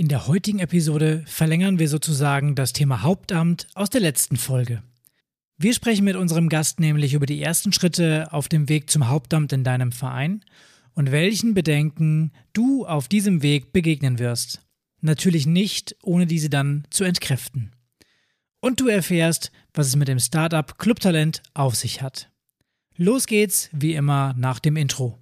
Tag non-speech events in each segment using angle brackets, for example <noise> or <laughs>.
In der heutigen Episode verlängern wir sozusagen das Thema Hauptamt aus der letzten Folge. Wir sprechen mit unserem Gast nämlich über die ersten Schritte auf dem Weg zum Hauptamt in deinem Verein und welchen Bedenken du auf diesem Weg begegnen wirst. Natürlich nicht, ohne diese dann zu entkräften. Und du erfährst, was es mit dem Startup Clubtalent auf sich hat. Los geht's, wie immer, nach dem Intro.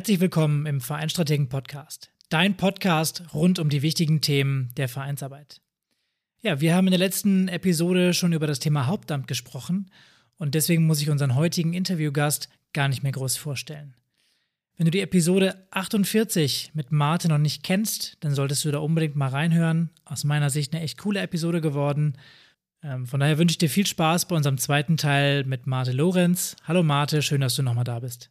Herzlich willkommen im Vereinstrategen Podcast, dein Podcast rund um die wichtigen Themen der Vereinsarbeit. Ja, wir haben in der letzten Episode schon über das Thema Hauptamt gesprochen und deswegen muss ich unseren heutigen Interviewgast gar nicht mehr groß vorstellen. Wenn du die Episode 48 mit Martin noch nicht kennst, dann solltest du da unbedingt mal reinhören. Aus meiner Sicht eine echt coole Episode geworden. Ähm, von daher wünsche ich dir viel Spaß bei unserem zweiten Teil mit Marte Lorenz. Hallo Marte, schön, dass du nochmal da bist.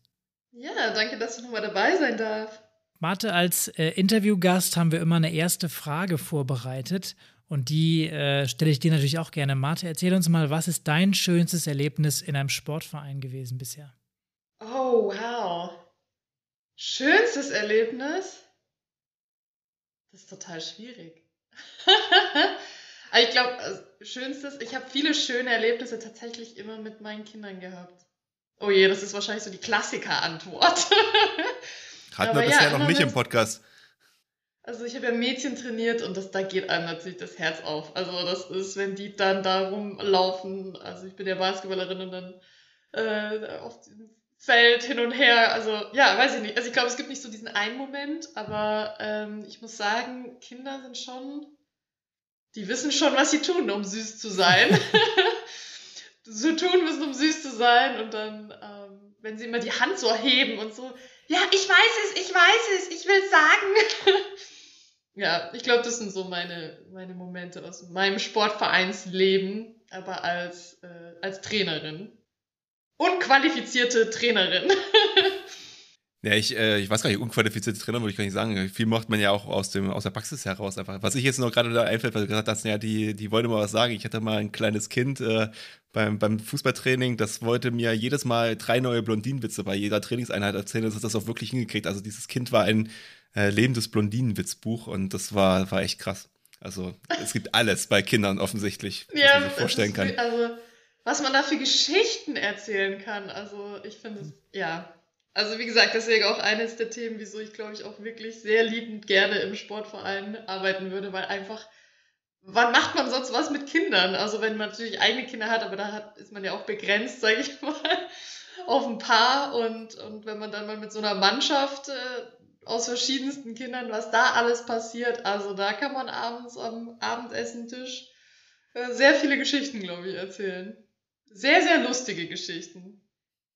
Ja, danke, dass ich nochmal dabei sein darf. Marte, als äh, Interviewgast haben wir immer eine erste Frage vorbereitet und die äh, stelle ich dir natürlich auch gerne. Marte, erzähl uns mal, was ist dein schönstes Erlebnis in einem Sportverein gewesen bisher? Oh, wow. Schönstes Erlebnis? Das ist total schwierig. <laughs> ich glaube, also, schönstes, ich habe viele schöne Erlebnisse tatsächlich immer mit meinen Kindern gehabt. Oh je, das ist wahrscheinlich so die Klassiker-Antwort. <laughs> Hatten wir bisher ja, noch nicht im Podcast. Also ich habe ja Mädchen trainiert und das, da geht einem natürlich das Herz auf. Also das ist, wenn die dann da rumlaufen, also ich bin ja Basketballerin und dann äh, auf dem Feld hin und her, also ja, weiß ich nicht. Also ich glaube, es gibt nicht so diesen einen Moment, aber ähm, ich muss sagen, Kinder sind schon, die wissen schon, was sie tun, um süß zu sein. <laughs> <laughs> so tun müssen, um süß zu sein. Und dann, ähm, wenn sie immer die Hand so heben und so, ja, ich weiß es, ich weiß es, ich will sagen. <laughs> ja, ich glaube, das sind so meine, meine Momente aus meinem Sportvereinsleben, aber als, äh, als Trainerin. Unqualifizierte Trainerin. <laughs> Ja, ich, äh, ich weiß gar nicht, unqualifizierte Trainer würde ich gar nicht sagen. Viel macht man ja auch aus, dem, aus der Praxis heraus einfach. Was ich jetzt noch gerade da einfällt, weil du gesagt hast, ja, die, die wollte mal was sagen. Ich hatte mal ein kleines Kind äh, beim, beim Fußballtraining, das wollte mir jedes Mal drei neue Blondinenwitze bei jeder Trainingseinheit erzählen. Das hat das auch wirklich hingekriegt. Also dieses Kind war ein äh, lebendes Blondinenwitzbuch und das war, war echt krass. Also es gibt alles bei Kindern offensichtlich, was ja, man sich vorstellen kann. Also was man da für Geschichten erzählen kann. Also ich finde es, ja, also wie gesagt, deswegen auch eines der Themen, wieso ich glaube ich auch wirklich sehr liebend gerne im Sportverein arbeiten würde, weil einfach, wann macht man sonst was mit Kindern? Also wenn man natürlich eigene Kinder hat, aber da hat, ist man ja auch begrenzt, <laughs> sage ich mal, auf ein Paar und, und wenn man dann mal mit so einer Mannschaft äh, aus verschiedensten Kindern, was da alles passiert, also da kann man abends am Abendessentisch äh, sehr viele Geschichten, glaube ich, erzählen. Sehr, sehr lustige Geschichten.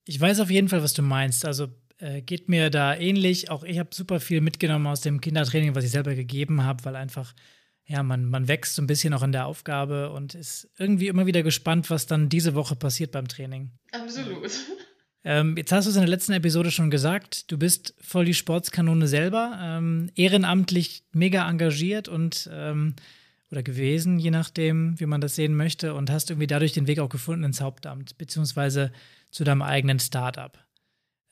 Ich weiß auf jeden Fall, was du meinst. Also äh, geht mir da ähnlich. Auch ich habe super viel mitgenommen aus dem Kindertraining, was ich selber gegeben habe, weil einfach, ja, man, man wächst so ein bisschen auch in der Aufgabe und ist irgendwie immer wieder gespannt, was dann diese Woche passiert beim Training. Absolut. Ähm, jetzt hast du es in der letzten Episode schon gesagt, du bist voll die Sportskanone selber, ähm, ehrenamtlich mega engagiert und ähm, oder gewesen, je nachdem, wie man das sehen möchte, und hast irgendwie dadurch den Weg auch gefunden ins Hauptamt, beziehungsweise zu deinem eigenen Startup.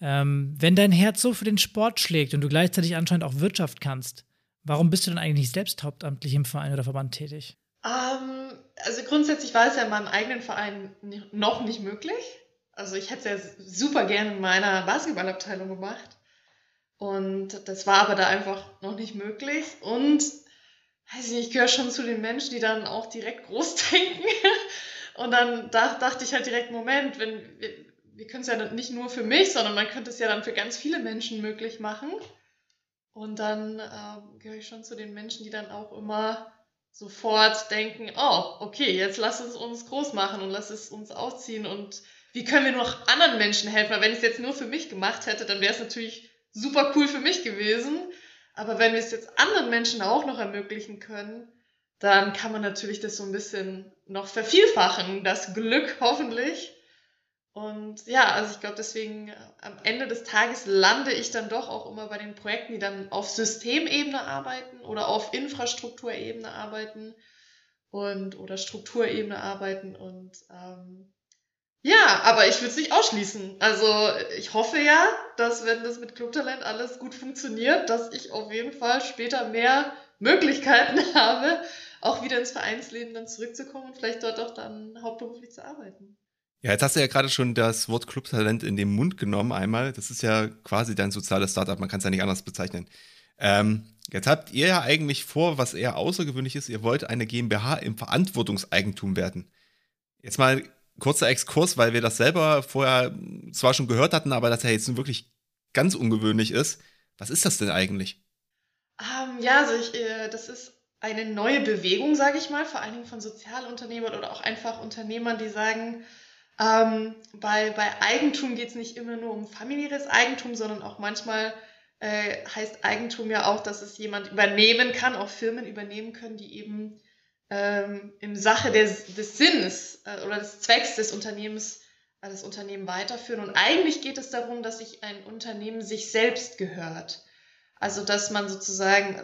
Ähm, wenn dein Herz so für den Sport schlägt und du gleichzeitig anscheinend auch Wirtschaft kannst, warum bist du dann eigentlich nicht selbst hauptamtlich im Verein oder Verband tätig? Ähm, also grundsätzlich war es ja in meinem eigenen Verein noch nicht möglich. Also ich hätte es ja super gerne in meiner Basketballabteilung gemacht. Und das war aber da einfach noch nicht möglich. Und weiß ich nicht, ich gehöre schon zu den Menschen, die dann auch direkt <laughs> groß denken. Und dann dachte ich halt direkt, Moment, wenn wir können es ja nicht nur für mich, sondern man könnte es ja dann für ganz viele Menschen möglich machen. Und dann äh, gehöre ich schon zu den Menschen, die dann auch immer sofort denken, oh, okay, jetzt lass es uns groß machen und lass es uns ausziehen und wie können wir noch anderen Menschen helfen? Weil wenn ich es jetzt nur für mich gemacht hätte, dann wäre es natürlich super cool für mich gewesen. Aber wenn wir es jetzt anderen Menschen auch noch ermöglichen können, dann kann man natürlich das so ein bisschen noch vervielfachen, das Glück hoffentlich. Und ja, also ich glaube, deswegen äh, am Ende des Tages lande ich dann doch auch immer bei den Projekten, die dann auf Systemebene arbeiten oder auf Infrastrukturebene arbeiten und oder Strukturebene arbeiten und ähm, ja, aber ich würde es nicht ausschließen. Also ich hoffe ja, dass wenn das mit Clubtalent alles gut funktioniert, dass ich auf jeden Fall später mehr Möglichkeiten <laughs> habe, auch wieder ins Vereinsleben dann zurückzukommen und vielleicht dort auch dann hauptberuflich zu arbeiten. Ja, jetzt hast du ja gerade schon das Wort Clubtalent in den Mund genommen einmal. Das ist ja quasi dein soziales Startup, man kann es ja nicht anders bezeichnen. Ähm, jetzt habt ihr ja eigentlich vor, was eher außergewöhnlich ist, ihr wollt eine GmbH im Verantwortungseigentum werden. Jetzt mal kurzer Exkurs, weil wir das selber vorher zwar schon gehört hatten, aber das ja jetzt wirklich ganz ungewöhnlich ist. Was ist das denn eigentlich? Um, ähm, ja, also ich, äh, das ist eine neue Bewegung, sage ich mal, vor allen Dingen von Sozialunternehmern oder auch einfach Unternehmern, die sagen, ähm, bei, bei Eigentum geht es nicht immer nur um familiäres Eigentum, sondern auch manchmal äh, heißt Eigentum ja auch, dass es jemand übernehmen kann, auch Firmen übernehmen können, die eben ähm, im Sache des, des Sinns äh, oder des Zwecks des Unternehmens äh, das Unternehmen weiterführen. Und eigentlich geht es darum, dass sich ein Unternehmen sich selbst gehört. Also dass man sozusagen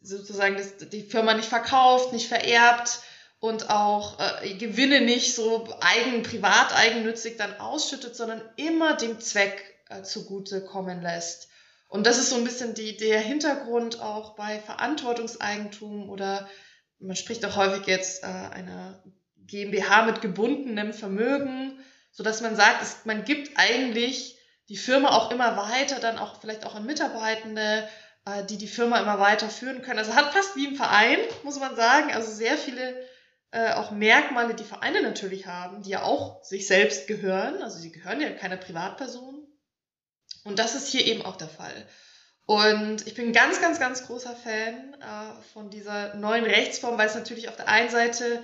sozusagen das, die Firma nicht verkauft, nicht vererbt, und auch äh, Gewinne nicht so eigen, privat eigennützig dann ausschüttet, sondern immer dem Zweck äh, zugute kommen lässt. Und das ist so ein bisschen die, der Hintergrund auch bei Verantwortungseigentum oder man spricht auch häufig jetzt äh, einer GmbH mit gebundenem Vermögen, so dass man sagt, es, man gibt eigentlich die Firma auch immer weiter, dann auch vielleicht auch an Mitarbeitende, äh, die die Firma immer weiter führen können. Also hat fast wie im Verein, muss man sagen, also sehr viele äh, auch Merkmale, die Vereine natürlich haben, die ja auch sich selbst gehören. Also sie gehören ja keiner Privatperson. Und das ist hier eben auch der Fall. Und ich bin ganz, ganz, ganz großer Fan äh, von dieser neuen Rechtsform, weil es natürlich auf der einen Seite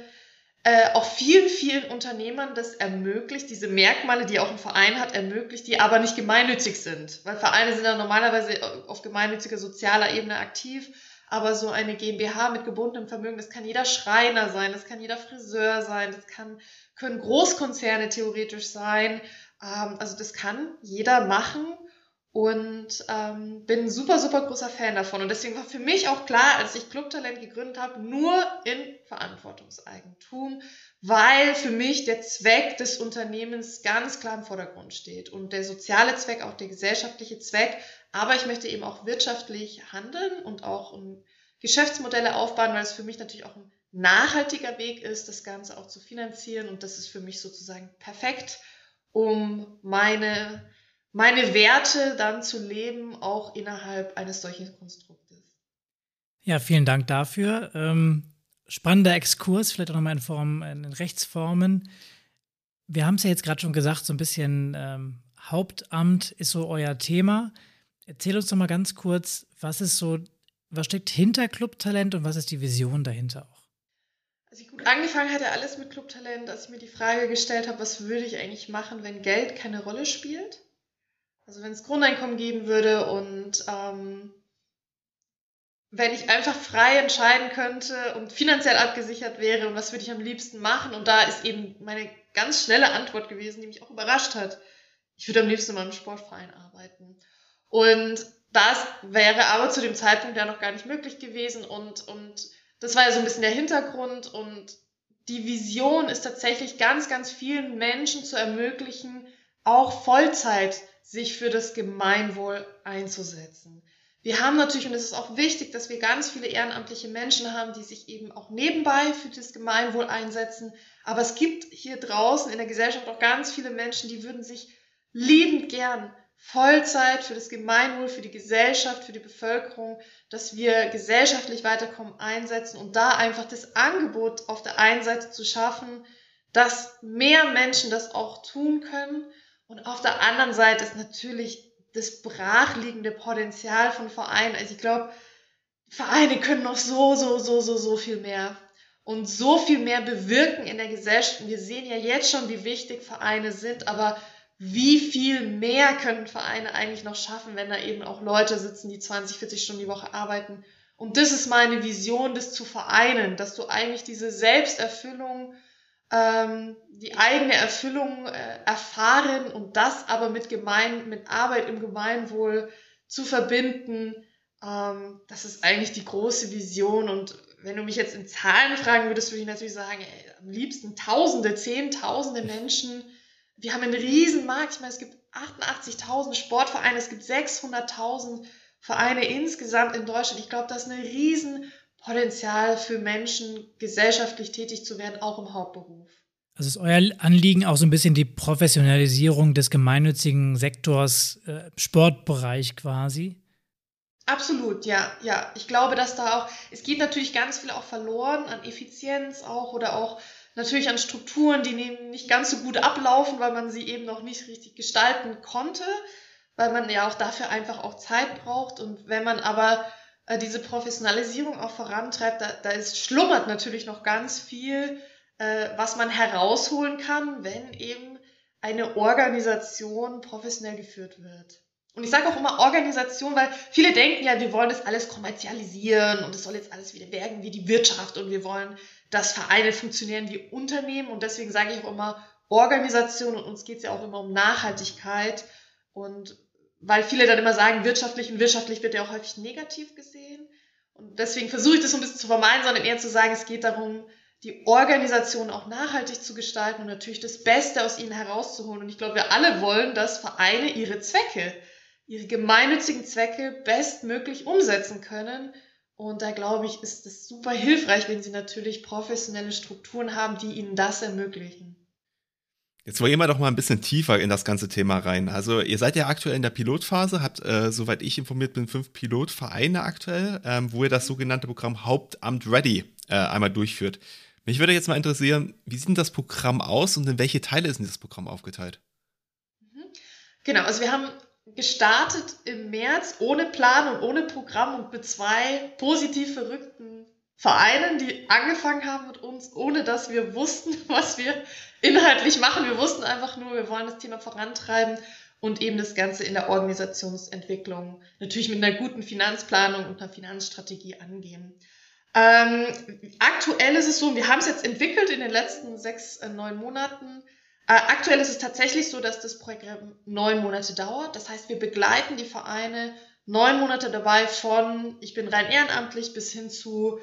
äh, auch vielen, vielen Unternehmern das ermöglicht, diese Merkmale, die auch ein Verein hat, ermöglicht, die aber nicht gemeinnützig sind. Weil Vereine sind ja normalerweise auf gemeinnütziger sozialer Ebene aktiv aber so eine GmbH mit gebundenem Vermögen, das kann jeder Schreiner sein, das kann jeder Friseur sein, das kann, können Großkonzerne theoretisch sein. Ähm, also das kann jeder machen und ähm, bin super, super großer Fan davon. Und deswegen war für mich auch klar, als ich Clubtalent gegründet habe, nur in Verantwortungseigentum, weil für mich der Zweck des Unternehmens ganz klar im Vordergrund steht und der soziale Zweck, auch der gesellschaftliche Zweck aber ich möchte eben auch wirtschaftlich handeln und auch Geschäftsmodelle aufbauen, weil es für mich natürlich auch ein nachhaltiger Weg ist, das Ganze auch zu finanzieren. Und das ist für mich sozusagen perfekt, um meine, meine Werte dann zu leben, auch innerhalb eines solchen Konstruktes. Ja, vielen Dank dafür. Ähm, spannender Exkurs, vielleicht auch nochmal in Form, in Rechtsformen. Wir haben es ja jetzt gerade schon gesagt, so ein bisschen ähm, Hauptamt ist so euer Thema. Erzähl uns doch mal ganz kurz, was ist so, was steckt hinter Clubtalent und was ist die Vision dahinter auch? Als ich gut angefangen hatte, alles mit Clubtalent, als ich mir die Frage gestellt habe, was würde ich eigentlich machen, wenn Geld keine Rolle spielt? Also wenn es Grundeinkommen geben würde und ähm, wenn ich einfach frei entscheiden könnte und finanziell abgesichert wäre und was würde ich am liebsten machen? Und da ist eben meine ganz schnelle Antwort gewesen, die mich auch überrascht hat. Ich würde am liebsten in meinem Sportverein arbeiten. Und das wäre aber zu dem Zeitpunkt ja noch gar nicht möglich gewesen und, und das war ja so ein bisschen der Hintergrund und die Vision ist tatsächlich ganz, ganz vielen Menschen zu ermöglichen, auch Vollzeit sich für das Gemeinwohl einzusetzen. Wir haben natürlich, und es ist auch wichtig, dass wir ganz viele ehrenamtliche Menschen haben, die sich eben auch nebenbei für das Gemeinwohl einsetzen. Aber es gibt hier draußen in der Gesellschaft auch ganz viele Menschen, die würden sich liebend gern Vollzeit für das Gemeinwohl, für die Gesellschaft, für die Bevölkerung, dass wir gesellschaftlich weiterkommen, einsetzen und da einfach das Angebot auf der einen Seite zu schaffen, dass mehr Menschen das auch tun können und auf der anderen Seite ist natürlich das brachliegende Potenzial von Vereinen. Also ich glaube, Vereine können noch so, so, so, so, so viel mehr und so viel mehr bewirken in der Gesellschaft. Wir sehen ja jetzt schon, wie wichtig Vereine sind, aber wie viel mehr können Vereine eigentlich noch schaffen, wenn da eben auch Leute sitzen, die 20, 40 Stunden die Woche arbeiten. Und das ist meine Vision, das zu vereinen, dass du eigentlich diese Selbsterfüllung ähm, die eigene Erfüllung äh, erfahren und das aber mit, Gemein mit Arbeit im Gemeinwohl zu verbinden, ähm, das ist eigentlich die große Vision. Und wenn du mich jetzt in Zahlen fragen würdest, würde ich natürlich sagen, ey, am liebsten Tausende, Zehntausende Menschen. Wir haben einen riesen Markt. Ich meine, es gibt 88.000 Sportvereine, es gibt 600.000 Vereine insgesamt in Deutschland. Ich glaube, das ist ein riesen Potenzial für Menschen, gesellschaftlich tätig zu werden, auch im Hauptberuf. Also ist euer Anliegen auch so ein bisschen die Professionalisierung des gemeinnützigen Sektors, äh, Sportbereich quasi? Absolut, ja, ja. Ich glaube, dass da auch, es geht natürlich ganz viel auch verloren an Effizienz auch oder auch natürlich an Strukturen, die nicht ganz so gut ablaufen, weil man sie eben noch nicht richtig gestalten konnte, weil man ja auch dafür einfach auch Zeit braucht. Und wenn man aber äh, diese Professionalisierung auch vorantreibt, da, da ist, schlummert natürlich noch ganz viel, äh, was man herausholen kann, wenn eben eine Organisation professionell geführt wird. Und ich sage auch immer Organisation, weil viele denken ja, wir wollen das alles kommerzialisieren und es soll jetzt alles wieder werden wie die Wirtschaft und wir wollen, dass Vereine funktionieren wie Unternehmen und deswegen sage ich auch immer Organisation und uns geht es ja auch immer um Nachhaltigkeit und weil viele dann immer sagen, wirtschaftlich und wirtschaftlich wird ja auch häufig negativ gesehen und deswegen versuche ich das so ein bisschen zu vermeiden, sondern eher zu sagen, es geht darum, die Organisation auch nachhaltig zu gestalten und natürlich das Beste aus ihnen herauszuholen. Und ich glaube, wir alle wollen, dass Vereine ihre Zwecke ihre gemeinnützigen Zwecke bestmöglich umsetzen können. Und da glaube ich, ist es super hilfreich, wenn sie natürlich professionelle Strukturen haben, die ihnen das ermöglichen. Jetzt wollen wir doch mal ein bisschen tiefer in das ganze Thema rein. Also ihr seid ja aktuell in der Pilotphase, habt, äh, soweit ich informiert bin, fünf Pilotvereine aktuell, ähm, wo ihr das sogenannte Programm Hauptamt Ready äh, einmal durchführt. Mich würde jetzt mal interessieren, wie sieht denn das Programm aus und in welche Teile ist denn das Programm aufgeteilt? Mhm. Genau, also wir haben gestartet im März ohne Plan und ohne Programm und mit zwei positiv verrückten Vereinen, die angefangen haben mit uns, ohne dass wir wussten, <laughs> was wir inhaltlich machen. Wir wussten einfach nur, wir wollen das Thema vorantreiben und eben das Ganze in der Organisationsentwicklung natürlich mit einer guten Finanzplanung und einer Finanzstrategie angehen. Ähm, aktuell ist es so, wir haben es jetzt entwickelt in den letzten sechs, äh, neun Monaten äh, aktuell ist es tatsächlich so, dass das Projekt neun Monate dauert. Das heißt, wir begleiten die Vereine neun Monate dabei von, ich bin rein ehrenamtlich, bis hin zu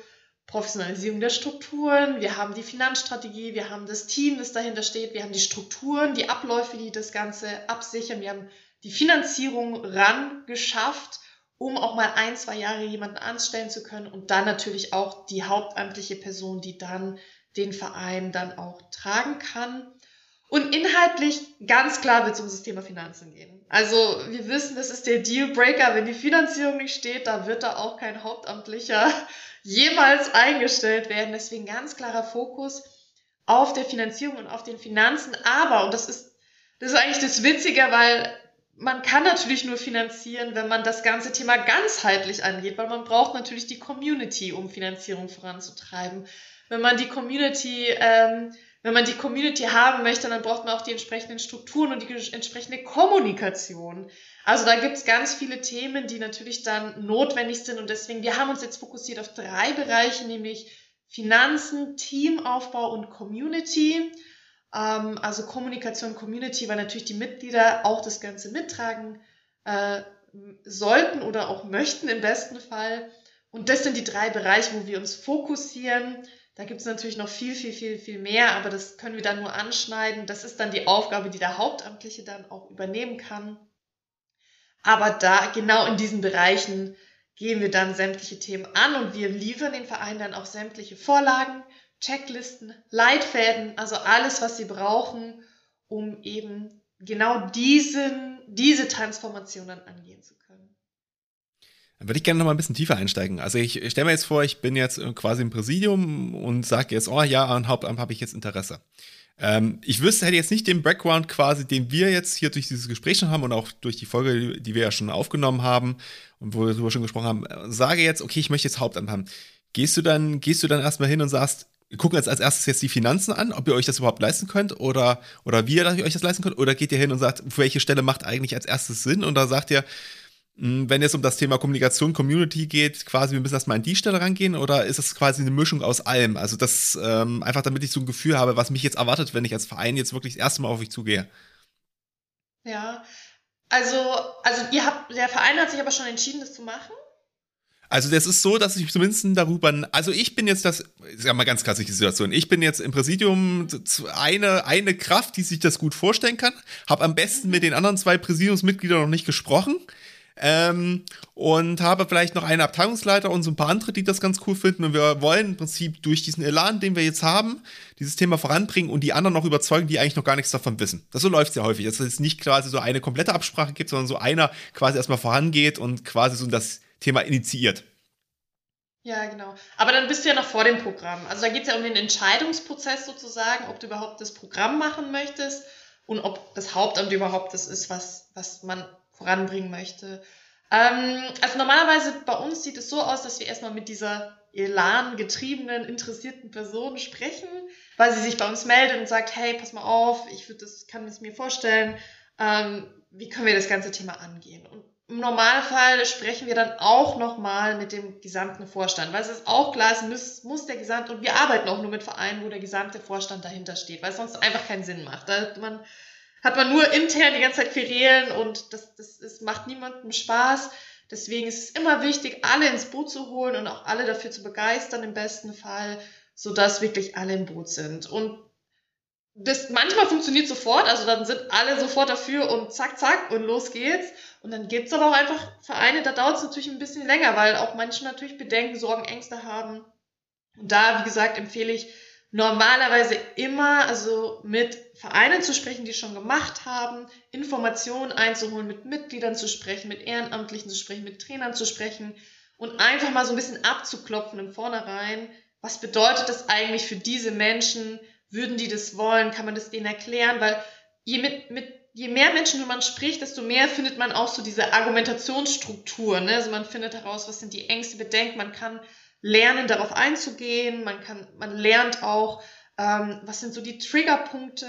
Professionalisierung der Strukturen. Wir haben die Finanzstrategie, wir haben das Team, das dahinter steht, wir haben die Strukturen, die Abläufe, die das Ganze absichern. Wir haben die Finanzierung ran geschafft, um auch mal ein, zwei Jahre jemanden anstellen zu können und dann natürlich auch die hauptamtliche Person, die dann den Verein dann auch tragen kann. Und inhaltlich ganz klar wird es um das Thema Finanzen gehen. Also wir wissen, das ist der Dealbreaker. Wenn die Finanzierung nicht steht, da wird da auch kein Hauptamtlicher jemals eingestellt werden. Deswegen ganz klarer Fokus auf der Finanzierung und auf den Finanzen. Aber, und das ist, das ist eigentlich das Witzige, weil man kann natürlich nur finanzieren, wenn man das ganze Thema ganzheitlich angeht, weil man braucht natürlich die Community, um Finanzierung voranzutreiben. Wenn man die Community ähm, wenn man die Community haben möchte, dann braucht man auch die entsprechenden Strukturen und die entsprechende Kommunikation. Also da gibt's ganz viele Themen, die natürlich dann notwendig sind und deswegen, wir haben uns jetzt fokussiert auf drei Bereiche, nämlich Finanzen, Teamaufbau und Community. Ähm, also Kommunikation, Community, weil natürlich die Mitglieder auch das Ganze mittragen äh, sollten oder auch möchten im besten Fall. Und das sind die drei Bereiche, wo wir uns fokussieren. Da gibt es natürlich noch viel, viel, viel, viel mehr, aber das können wir dann nur anschneiden. Das ist dann die Aufgabe, die der Hauptamtliche dann auch übernehmen kann. Aber da, genau in diesen Bereichen, gehen wir dann sämtliche Themen an und wir liefern den Verein dann auch sämtliche Vorlagen, Checklisten, Leitfäden, also alles, was sie brauchen, um eben genau diesen, diese Transformation dann angehen zu können. Dann würde ich gerne noch mal ein bisschen tiefer einsteigen. Also ich, stelle mir jetzt vor, ich bin jetzt quasi im Präsidium und sage jetzt, oh ja, an Hauptamt habe ich jetzt Interesse. Ähm, ich wüsste, hätte jetzt nicht den Background quasi, den wir jetzt hier durch dieses Gespräch schon haben und auch durch die Folge, die wir ja schon aufgenommen haben und wo wir darüber schon gesprochen haben, sage jetzt, okay, ich möchte jetzt Hauptamt haben. Gehst du dann, gehst du dann erstmal hin und sagst, wir gucken jetzt als erstes jetzt die Finanzen an, ob ihr euch das überhaupt leisten könnt oder, oder wie ihr euch das leisten könnt, oder geht ihr hin und sagt, welche Stelle macht eigentlich als erstes Sinn und da sagt ihr, wenn es um das Thema Kommunikation, Community geht, quasi, wir müssen erstmal an die Stelle rangehen oder ist es quasi eine Mischung aus allem? Also das ähm, einfach, damit ich so ein Gefühl habe, was mich jetzt erwartet, wenn ich als Verein jetzt wirklich das erste Mal auf euch zugehe. Ja, also, also ihr habt, der Verein hat sich aber schon entschieden, das zu machen. Also das ist so, dass ich zumindest darüber, also ich bin jetzt das, ist ja mal ganz klassische Situation, ich bin jetzt im Präsidium eine, eine Kraft, die sich das gut vorstellen kann, habe am besten mit den anderen zwei Präsidiumsmitgliedern noch nicht gesprochen, ähm, und habe vielleicht noch einen Abteilungsleiter und so ein paar andere, die das ganz cool finden. Und wir wollen im Prinzip durch diesen Elan, den wir jetzt haben, dieses Thema voranbringen und die anderen noch überzeugen, die eigentlich noch gar nichts davon wissen. Das so läuft es ja häufig, dass es nicht quasi so eine komplette Absprache gibt, sondern so einer quasi erstmal vorangeht und quasi so das Thema initiiert. Ja, genau. Aber dann bist du ja noch vor dem Programm. Also da geht es ja um den Entscheidungsprozess sozusagen, ob du überhaupt das Programm machen möchtest und ob das Hauptamt überhaupt das ist, was, was man voranbringen möchte. Ähm, also normalerweise bei uns sieht es so aus, dass wir erstmal mit dieser Elan getriebenen, interessierten Person sprechen, weil sie sich bei uns meldet und sagt, hey, pass mal auf, ich würde das, kann es mir vorstellen, ähm, wie können wir das ganze Thema angehen? Und im Normalfall sprechen wir dann auch nochmal mit dem gesamten Vorstand, weil es ist auch klar, es muss, muss der gesamte, und wir arbeiten auch nur mit Vereinen, wo der gesamte Vorstand dahinter steht, weil es sonst einfach keinen Sinn macht. Da man hat man nur intern die ganze Zeit Querelen und das, das, das macht niemandem Spaß. Deswegen ist es immer wichtig, alle ins Boot zu holen und auch alle dafür zu begeistern im besten Fall, sodass wirklich alle im Boot sind. Und das manchmal funktioniert sofort, also dann sind alle sofort dafür und zack, zack und los geht's. Und dann gibt's aber auch einfach Vereine, da dauert es natürlich ein bisschen länger, weil auch manche natürlich Bedenken, Sorgen, Ängste haben. Und da, wie gesagt, empfehle ich, normalerweise immer also mit Vereinen zu sprechen, die schon gemacht haben, Informationen einzuholen, mit Mitgliedern zu sprechen, mit Ehrenamtlichen zu sprechen, mit Trainern zu sprechen und einfach mal so ein bisschen abzuklopfen im Vornherein, was bedeutet das eigentlich für diese Menschen, würden die das wollen, kann man das denen erklären, weil je, mit, mit, je mehr Menschen man spricht, desto mehr findet man auch so diese Argumentationsstruktur, ne? also man findet heraus, was sind die Ängste, Bedenken, man kann lernen, darauf einzugehen. Man kann, man lernt auch, ähm, was sind so die Triggerpunkte,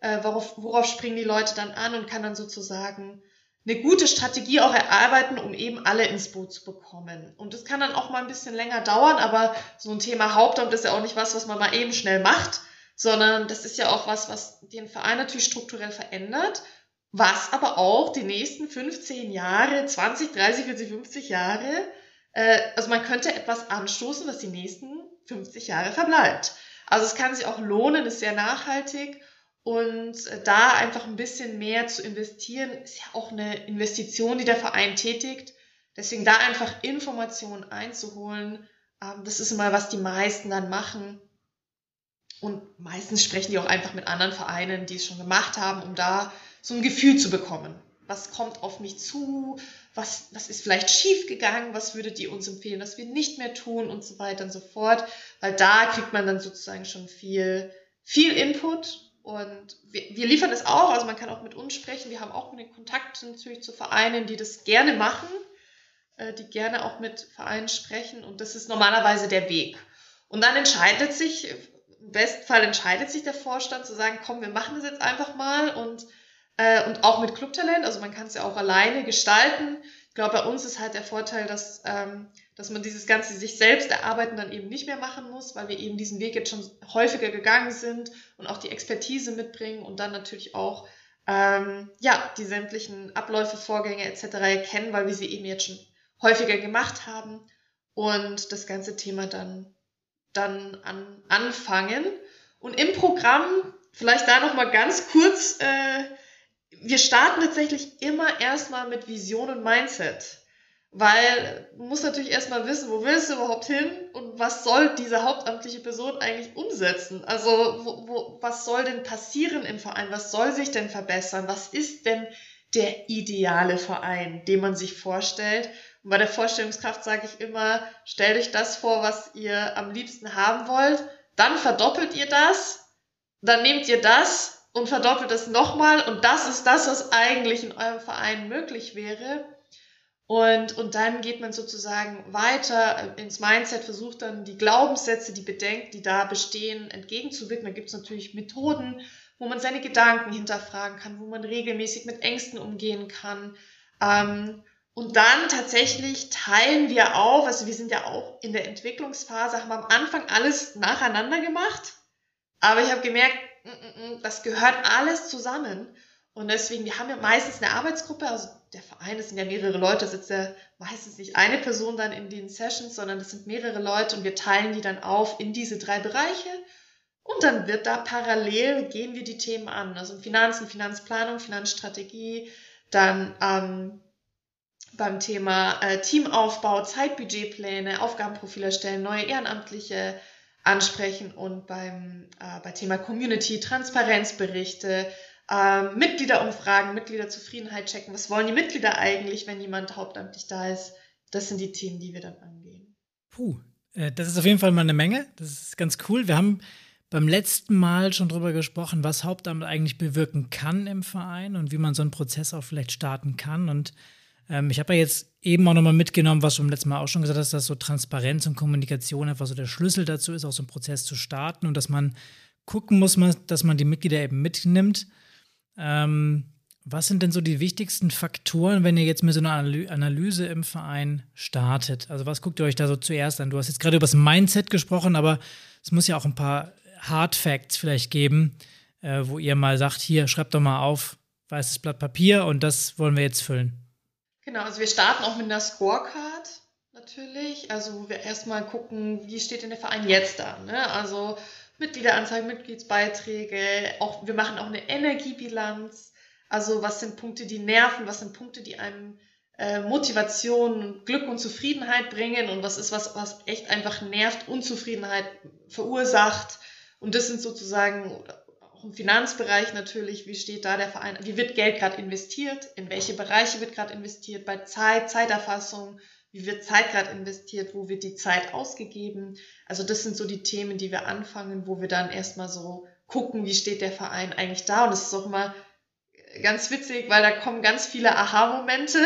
äh, worauf, worauf springen die Leute dann an und kann dann sozusagen eine gute Strategie auch erarbeiten, um eben alle ins Boot zu bekommen. Und das kann dann auch mal ein bisschen länger dauern, aber so ein Thema Hauptamt ist ja auch nicht was, was man mal eben schnell macht, sondern das ist ja auch was, was den Verein natürlich strukturell verändert, was aber auch die nächsten 15 Jahre, 20, 30, 40, 50 Jahre äh, also man könnte etwas anstoßen, was die nächsten 50 Jahre verbleibt. Also es kann sich auch lohnen, ist sehr nachhaltig und äh, da einfach ein bisschen mehr zu investieren, ist ja auch eine Investition, die der Verein tätigt. Deswegen da einfach Informationen einzuholen, ähm, das ist immer, was die meisten dann machen. Und meistens sprechen die auch einfach mit anderen Vereinen, die es schon gemacht haben, um da so ein Gefühl zu bekommen. Was kommt auf mich zu? Was, was ist vielleicht schief gegangen, was würdet ihr uns empfehlen, dass wir nicht mehr tun und so weiter und so fort. Weil da kriegt man dann sozusagen schon viel, viel Input und wir, wir liefern es auch, also man kann auch mit uns sprechen. Wir haben auch den Kontakt natürlich zu Vereinen, die das gerne machen, äh, die gerne auch mit Vereinen sprechen und das ist normalerweise der Weg. Und dann entscheidet sich, im besten Fall entscheidet sich der Vorstand zu sagen, komm, wir machen das jetzt einfach mal und äh, und auch mit Clubtalent, also man kann es ja auch alleine gestalten. Ich glaube, bei uns ist halt der Vorteil, dass, ähm, dass man dieses Ganze sich selbst erarbeiten dann eben nicht mehr machen muss, weil wir eben diesen Weg jetzt schon häufiger gegangen sind und auch die Expertise mitbringen und dann natürlich auch ähm, ja, die sämtlichen Abläufe, Vorgänge etc. erkennen, weil wir sie eben jetzt schon häufiger gemacht haben und das ganze Thema dann, dann an, anfangen. Und im Programm, vielleicht da nochmal ganz kurz äh, wir starten tatsächlich immer erstmal mit Vision und Mindset. Weil du musst natürlich erstmal wissen, wo willst du überhaupt hin und was soll diese hauptamtliche Person eigentlich umsetzen? Also, wo, wo, was soll denn passieren im Verein? Was soll sich denn verbessern? Was ist denn der ideale Verein, den man sich vorstellt? Und bei der Vorstellungskraft sage ich immer, stellt euch das vor, was ihr am liebsten haben wollt, dann verdoppelt ihr das, dann nehmt ihr das und verdoppelt es nochmal und das ist das, was eigentlich in eurem Verein möglich wäre. Und, und dann geht man sozusagen weiter ins Mindset, versucht dann die Glaubenssätze, die Bedenken, die da bestehen, entgegenzuwirken. Da gibt es natürlich Methoden, wo man seine Gedanken hinterfragen kann, wo man regelmäßig mit Ängsten umgehen kann. Ähm, Und dann tatsächlich teilen wir auf, also wir sind ja auch in der Entwicklungsphase, haben am Anfang alles nacheinander gemacht, aber ich habe gemerkt, das gehört alles zusammen. Und deswegen, wir haben ja meistens eine Arbeitsgruppe, also der Verein, es sind ja mehrere Leute, da sitzt ja meistens nicht eine Person dann in den Sessions, sondern das sind mehrere Leute und wir teilen die dann auf in diese drei Bereiche. Und dann wird da parallel, gehen wir die Themen an. Also Finanzen, Finanzplanung, Finanzstrategie, dann ähm, beim Thema äh, Teamaufbau, Zeitbudgetpläne, Aufgabenprofile erstellen, neue Ehrenamtliche ansprechen und beim äh, bei Thema Community, Transparenzberichte, äh, Mitgliederumfragen, Mitgliederzufriedenheit checken. Was wollen die Mitglieder eigentlich, wenn jemand hauptamtlich da ist? Das sind die Themen, die wir dann angehen. Puh, äh, das ist auf jeden Fall mal eine Menge. Das ist ganz cool. Wir haben beim letzten Mal schon drüber gesprochen, was Hauptamt eigentlich bewirken kann im Verein und wie man so einen Prozess auch vielleicht starten kann. Und ähm, ich habe ja jetzt eben auch nochmal mitgenommen, was du beim letzten Mal auch schon gesagt hast, dass so Transparenz und Kommunikation einfach so der Schlüssel dazu ist, auch so einen Prozess zu starten und dass man gucken muss, dass man die Mitglieder eben mitnimmt. Ähm, was sind denn so die wichtigsten Faktoren, wenn ihr jetzt mit so einer Analyse im Verein startet? Also was guckt ihr euch da so zuerst an? Du hast jetzt gerade über das Mindset gesprochen, aber es muss ja auch ein paar Hard Facts vielleicht geben, äh, wo ihr mal sagt, hier, schreibt doch mal auf, weißes Blatt Papier und das wollen wir jetzt füllen. Genau, also wir starten auch mit einer Scorecard natürlich, also wo wir erstmal gucken, wie steht denn der Verein jetzt da. Ne? Also Mitgliederanzahl, Mitgliedsbeiträge, auch, wir machen auch eine Energiebilanz, also was sind Punkte, die nerven, was sind Punkte, die einem äh, Motivation, Glück und Zufriedenheit bringen und was ist was, was echt einfach nervt, Unzufriedenheit verursacht. Und das sind sozusagen auch im Finanzbereich natürlich, wie steht da der Verein, wie wird Geld gerade investiert, in welche Bereiche wird gerade investiert, bei Zeit, Zeiterfassung, wie wird Zeit gerade investiert, wo wird die Zeit ausgegeben. Also das sind so die Themen, die wir anfangen, wo wir dann erstmal so gucken, wie steht der Verein eigentlich da. Und das ist auch immer ganz witzig, weil da kommen ganz viele Aha-Momente,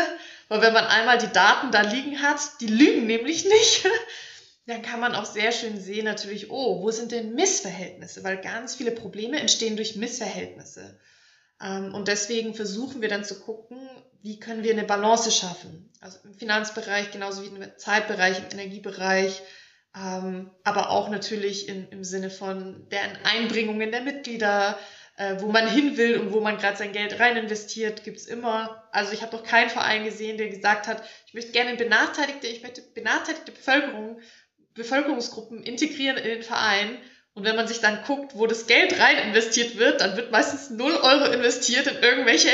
weil wenn man einmal die Daten da liegen hat, die lügen nämlich nicht <laughs> dann kann man auch sehr schön sehen natürlich, oh, wo sind denn Missverhältnisse? Weil ganz viele Probleme entstehen durch Missverhältnisse. Ähm, und deswegen versuchen wir dann zu gucken, wie können wir eine Balance schaffen. Also im Finanzbereich, genauso wie im Zeitbereich, im Energiebereich, ähm, aber auch natürlich im Sinne von deren Einbringungen der Mitglieder, äh, wo man hin will und wo man gerade sein Geld rein investiert, gibt's immer. Also ich habe noch keinen Verein gesehen, der gesagt hat, ich möchte gerne benachteiligte, ich möchte benachteiligte Bevölkerung Bevölkerungsgruppen integrieren in den Verein. Und wenn man sich dann guckt, wo das Geld rein investiert wird, dann wird meistens 0 Euro investiert in irgendwelche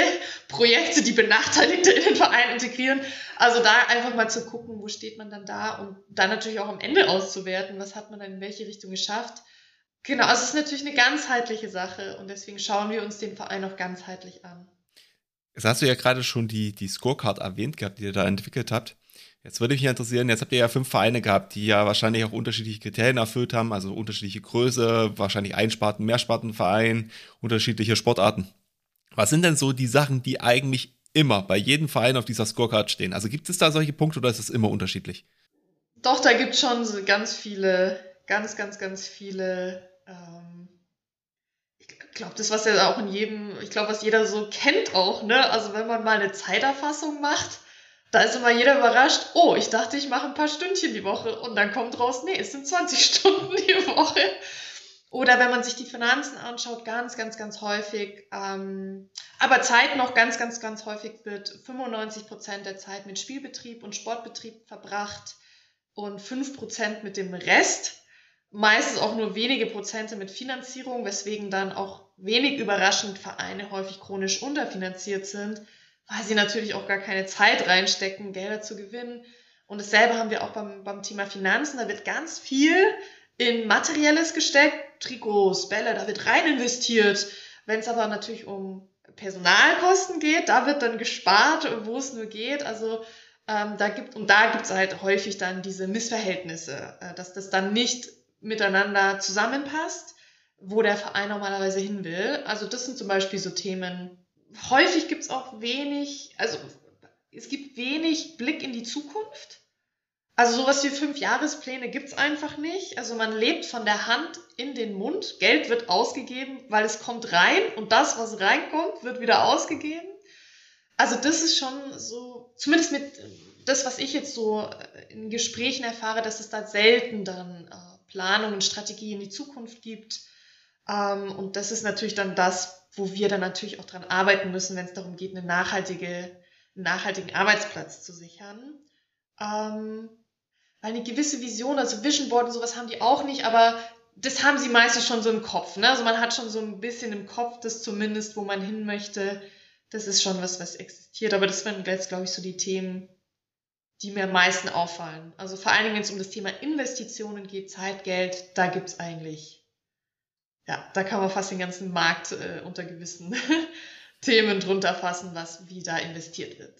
Projekte, die Benachteiligte in den Verein integrieren. Also da einfach mal zu gucken, wo steht man dann da und dann natürlich auch am Ende auszuwerten, was hat man dann in welche Richtung geschafft. Genau, also es ist natürlich eine ganzheitliche Sache und deswegen schauen wir uns den Verein auch ganzheitlich an. Jetzt hast du ja gerade schon die, die Scorecard erwähnt gehabt, die ihr da entwickelt habt. Jetzt würde mich interessieren, jetzt habt ihr ja fünf Vereine gehabt, die ja wahrscheinlich auch unterschiedliche Kriterien erfüllt haben, also unterschiedliche Größe, wahrscheinlich Einsparten, Mehrspartenverein, unterschiedliche Sportarten. Was sind denn so die Sachen, die eigentlich immer bei jedem Verein auf dieser Scorecard stehen? Also gibt es da solche Punkte oder ist es immer unterschiedlich? Doch, da gibt es schon so ganz viele, ganz, ganz, ganz viele. Ähm ich glaube, das, was ja auch in jedem, ich glaube, was jeder so kennt auch, ne? Also wenn man mal eine Zeiterfassung macht, da ist immer jeder überrascht, oh, ich dachte, ich mache ein paar Stündchen die Woche und dann kommt raus, nee, es sind 20 <laughs> Stunden die Woche. Oder wenn man sich die Finanzen anschaut, ganz, ganz, ganz häufig, ähm, aber Zeit noch ganz, ganz, ganz häufig wird 95 Prozent der Zeit mit Spielbetrieb und Sportbetrieb verbracht und 5 Prozent mit dem Rest. Meistens auch nur wenige Prozente mit Finanzierung, weswegen dann auch wenig überraschend Vereine häufig chronisch unterfinanziert sind weil sie natürlich auch gar keine Zeit reinstecken, Gelder zu gewinnen. Und dasselbe haben wir auch beim, beim Thema Finanzen. Da wird ganz viel in Materielles gesteckt, Trikots, Bälle, da wird rein investiert. Wenn es aber natürlich um Personalkosten geht, da wird dann gespart, wo es nur geht. Also ähm, da gibt und da gibt es halt häufig dann diese Missverhältnisse, äh, dass das dann nicht miteinander zusammenpasst, wo der Verein normalerweise hin will. Also das sind zum Beispiel so Themen, häufig gibt es auch wenig, also es gibt wenig Blick in die Zukunft. Also sowas wie fünf Jahrespläne gibt es einfach nicht. Also man lebt von der Hand in den Mund. Geld wird ausgegeben, weil es kommt rein und das, was reinkommt, wird wieder ausgegeben. Also das ist schon so zumindest mit das, was ich jetzt so in Gesprächen erfahre, dass es da selten dann äh, Planungen, Strategien in die Zukunft gibt. Ähm, und das ist natürlich dann das, wo wir dann natürlich auch dran arbeiten müssen, wenn es darum geht, eine nachhaltige, einen nachhaltigen Arbeitsplatz zu sichern. Ähm, weil eine gewisse Vision, also Vision Board und sowas haben die auch nicht, aber das haben sie meistens schon so im Kopf. Ne? Also man hat schon so ein bisschen im Kopf, das zumindest, wo man hin möchte. Das ist schon was, was existiert. Aber das wären jetzt, glaube ich, so die Themen, die mir am meisten auffallen. Also vor allen Dingen, wenn es um das Thema Investitionen geht, Zeit, Geld, da gibt's eigentlich, ja, da kann man fast den ganzen Markt äh, unter gewissen <laughs> Themen drunter fassen, was wie da investiert wird.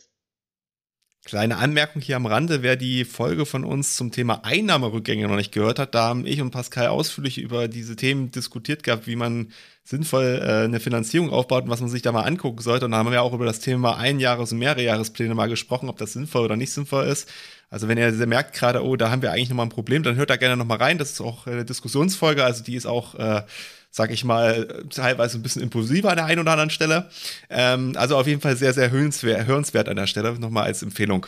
Kleine Anmerkung hier am Rande, wer die Folge von uns zum Thema Einnahmerückgänge noch nicht gehört hat, da haben ich und Pascal ausführlich über diese Themen diskutiert gehabt, wie man sinnvoll äh, eine Finanzierung aufbaut und was man sich da mal angucken sollte. Und da haben wir auch über das Thema Einjahres- und Mehrjahrespläne mal gesprochen, ob das sinnvoll oder nicht sinnvoll ist. Also wenn ihr merkt gerade, oh, da haben wir eigentlich nochmal ein Problem, dann hört da gerne nochmal rein. Das ist auch eine Diskussionsfolge, also die ist auch äh, sag ich mal, teilweise ein bisschen impulsiver an der einen oder anderen Stelle. Ähm, also auf jeden Fall sehr, sehr hörenswert, hörenswert an der Stelle, nochmal als Empfehlung.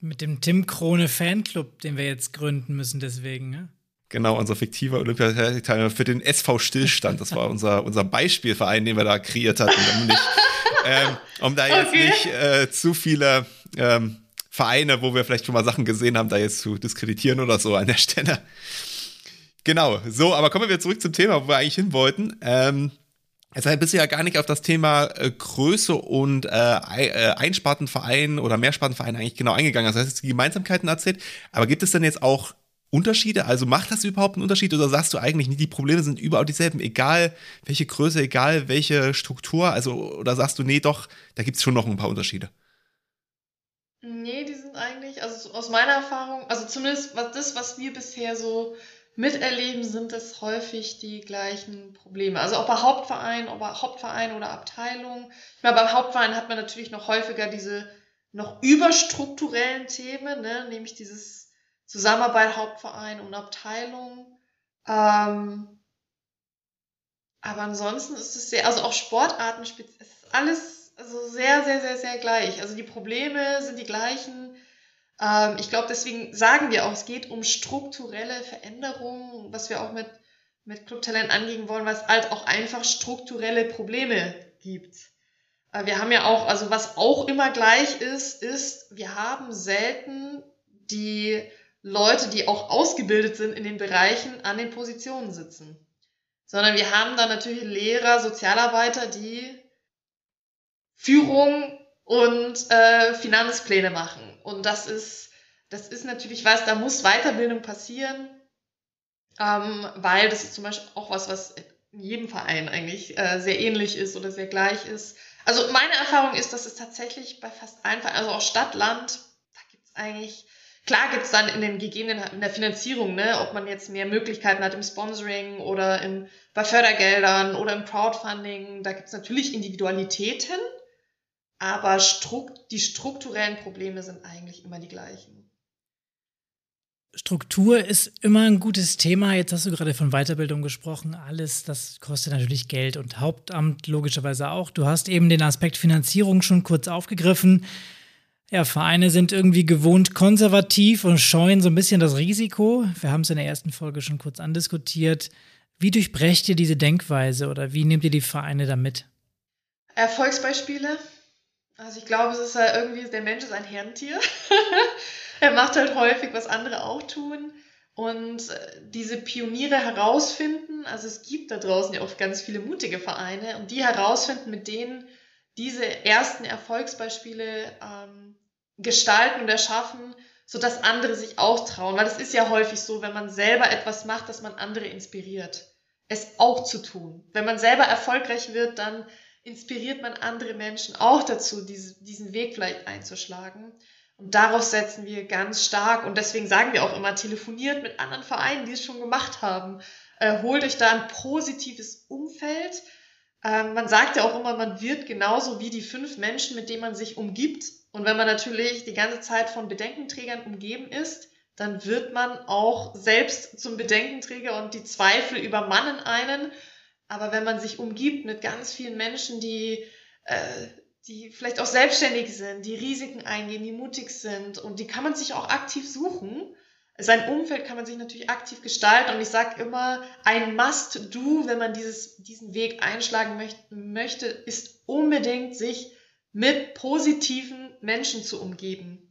Mit dem Tim Krone Fanclub, den wir jetzt gründen müssen, deswegen, ne? Genau, unser fiktiver Olympiateilnehmer für den SV Stillstand. Das war unser, unser Beispielverein, den wir da kreiert hatten, um, nicht, ähm, um da jetzt okay. nicht äh, zu viele ähm, Vereine, wo wir vielleicht schon mal Sachen gesehen haben, da jetzt zu diskreditieren oder so an der Stelle. Genau, so, aber kommen wir zurück zum Thema, wo wir eigentlich hin wollten. Ähm, Deshalb bist du ja gar nicht auf das Thema äh, Größe und äh, äh, Einspartenverein oder Mehrspartenverein eigentlich genau eingegangen. Das heißt, die Gemeinsamkeiten erzählt. Aber gibt es denn jetzt auch Unterschiede? Also macht das überhaupt einen Unterschied oder sagst du eigentlich nicht, die Probleme sind überall dieselben, egal welche Größe, egal welche Struktur? Also, oder sagst du, nee, doch, da gibt es schon noch ein paar Unterschiede? Nee, die sind eigentlich, also aus meiner Erfahrung, also zumindest was das, was wir bisher so miterleben, sind es häufig die gleichen Probleme. Also ob bei Hauptverein, ob bei Hauptverein oder Abteilung. Ich meine, beim Hauptverein hat man natürlich noch häufiger diese noch überstrukturellen Themen, ne? nämlich dieses Zusammenarbeit Hauptverein und Abteilung. Ähm, aber ansonsten ist es sehr, also auch Sportarten, ist alles also sehr, sehr, sehr, sehr gleich. Also die Probleme sind die gleichen. Ähm, ich glaube, deswegen sagen wir auch, es geht um strukturelle Veränderungen, was wir auch mit, mit Club Talent angehen wollen, weil es halt auch einfach strukturelle Probleme gibt. Äh, wir haben ja auch, also was auch immer gleich ist, ist, wir haben selten die Leute, die auch ausgebildet sind in den Bereichen, an den Positionen sitzen. Sondern wir haben dann natürlich Lehrer, Sozialarbeiter, die Führung und äh, Finanzpläne machen. Und das ist, das ist natürlich was, da muss Weiterbildung passieren, ähm, weil das ist zum Beispiel auch was, was in jedem Verein eigentlich äh, sehr ähnlich ist oder sehr gleich ist. Also meine Erfahrung ist, dass es tatsächlich bei fast allen Vereinen, also auch Stadt, Land, da gibt es eigentlich, klar gibt es dann in den gegebenen, in der Finanzierung, ne, ob man jetzt mehr Möglichkeiten hat im Sponsoring oder im, bei Fördergeldern oder im Crowdfunding, da gibt es natürlich Individualitäten, aber strukt die strukturellen Probleme sind eigentlich immer die gleichen. Struktur ist immer ein gutes Thema. Jetzt hast du gerade von Weiterbildung gesprochen. Alles, das kostet natürlich Geld und Hauptamt logischerweise auch. Du hast eben den Aspekt Finanzierung schon kurz aufgegriffen. Ja, Vereine sind irgendwie gewohnt konservativ und scheuen so ein bisschen das Risiko. Wir haben es in der ersten Folge schon kurz andiskutiert. Wie durchbrecht ihr diese Denkweise oder wie nehmt ihr die Vereine da mit? Erfolgsbeispiele. Also ich glaube, es ist halt irgendwie, der Mensch ist ein Herrentier. <laughs> er macht halt häufig, was andere auch tun. Und äh, diese Pioniere herausfinden, also es gibt da draußen ja auch ganz viele mutige Vereine, und die herausfinden, mit denen diese ersten Erfolgsbeispiele ähm, gestalten und erschaffen, sodass andere sich auch trauen. Weil es ist ja häufig so, wenn man selber etwas macht, dass man andere inspiriert, es auch zu tun. Wenn man selber erfolgreich wird, dann inspiriert man andere Menschen auch dazu, diese, diesen Weg vielleicht einzuschlagen. Und darauf setzen wir ganz stark. Und deswegen sagen wir auch immer, telefoniert mit anderen Vereinen, die es schon gemacht haben. Äh, holt euch da ein positives Umfeld. Ähm, man sagt ja auch immer, man wird genauso wie die fünf Menschen, mit denen man sich umgibt. Und wenn man natürlich die ganze Zeit von Bedenkenträgern umgeben ist, dann wird man auch selbst zum Bedenkenträger und die Zweifel übermannen einen. Aber wenn man sich umgibt mit ganz vielen Menschen, die, äh, die vielleicht auch selbstständig sind, die Risiken eingehen, die mutig sind und die kann man sich auch aktiv suchen. Sein Umfeld kann man sich natürlich aktiv gestalten und ich sage immer, ein Must-Do, wenn man dieses, diesen Weg einschlagen möchte, möchte, ist unbedingt sich mit positiven Menschen zu umgeben.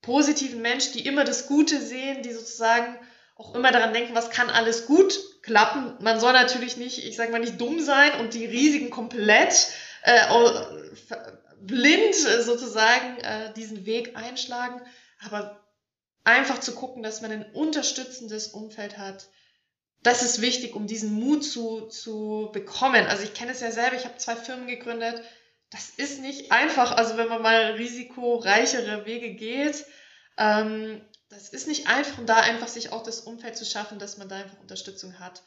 Positiven Menschen, die immer das Gute sehen, die sozusagen auch immer daran denken, was kann alles gut klappen. Man soll natürlich nicht, ich sage mal, nicht dumm sein und die Risiken komplett äh, blind äh, sozusagen äh, diesen Weg einschlagen, aber einfach zu gucken, dass man ein unterstützendes Umfeld hat. Das ist wichtig, um diesen Mut zu, zu bekommen. Also ich kenne es ja selber, ich habe zwei Firmen gegründet. Das ist nicht einfach, also wenn man mal risikoreichere Wege geht. Ähm, das ist nicht einfach, um da einfach sich auch das Umfeld zu schaffen, dass man da einfach Unterstützung hat.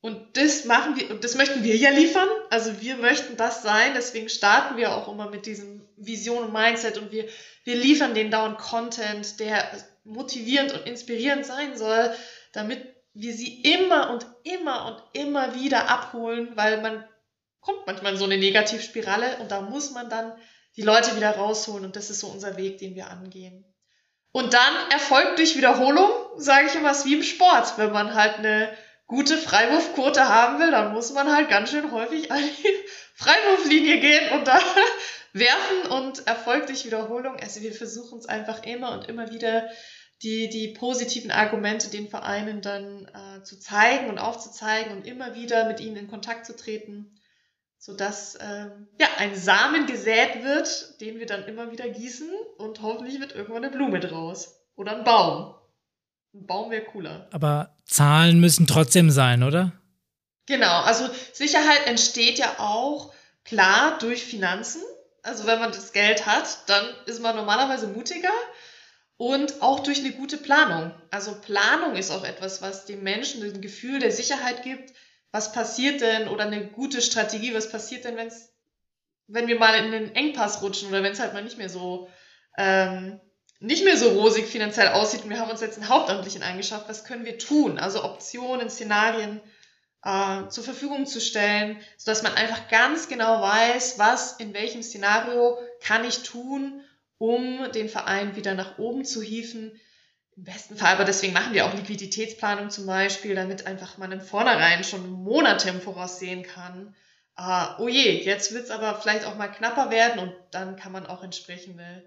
Und das machen wir, und das möchten wir ja liefern. Also wir möchten das sein, deswegen starten wir auch immer mit diesem Vision und Mindset und wir, wir liefern den dauernd Content, der motivierend und inspirierend sein soll, damit wir sie immer und immer und immer wieder abholen, weil man kommt manchmal in so eine Negativspirale und da muss man dann die Leute wieder rausholen und das ist so unser Weg, den wir angehen. Und dann Erfolg durch Wiederholung, sage ich immer, ist wie im Sport. Wenn man halt eine gute Freiwurfquote haben will, dann muss man halt ganz schön häufig an die <laughs> Freiwurflinie gehen und da <laughs> werfen und Erfolg durch Wiederholung. Also wir versuchen es einfach immer und immer wieder die, die positiven Argumente den Vereinen dann äh, zu zeigen und aufzuzeigen und immer wieder mit ihnen in Kontakt zu treten sodass ähm, ja, ein Samen gesät wird, den wir dann immer wieder gießen und hoffentlich wird irgendwann eine Blume draus. Oder ein Baum. Ein Baum wäre cooler. Aber Zahlen müssen trotzdem sein, oder? Genau, also Sicherheit entsteht ja auch klar durch Finanzen. Also wenn man das Geld hat, dann ist man normalerweise mutiger und auch durch eine gute Planung. Also Planung ist auch etwas, was dem Menschen ein Gefühl der Sicherheit gibt, was passiert denn oder eine gute Strategie, was passiert denn, wenn's, wenn wir mal in den Engpass rutschen oder wenn es halt mal nicht mehr so ähm, nicht mehr so rosig finanziell aussieht und wir haben uns jetzt einen Hauptamtlichen angeschafft, was können wir tun? Also Optionen, Szenarien äh, zur Verfügung zu stellen, sodass man einfach ganz genau weiß, was in welchem Szenario kann ich tun, um den Verein wieder nach oben zu hieven, im besten Fall, aber deswegen machen wir auch Liquiditätsplanung zum Beispiel, damit einfach man im Vornherein schon Monate im Voraus sehen kann. Ah, oh je, jetzt wird es aber vielleicht auch mal knapper werden und dann kann man auch entsprechende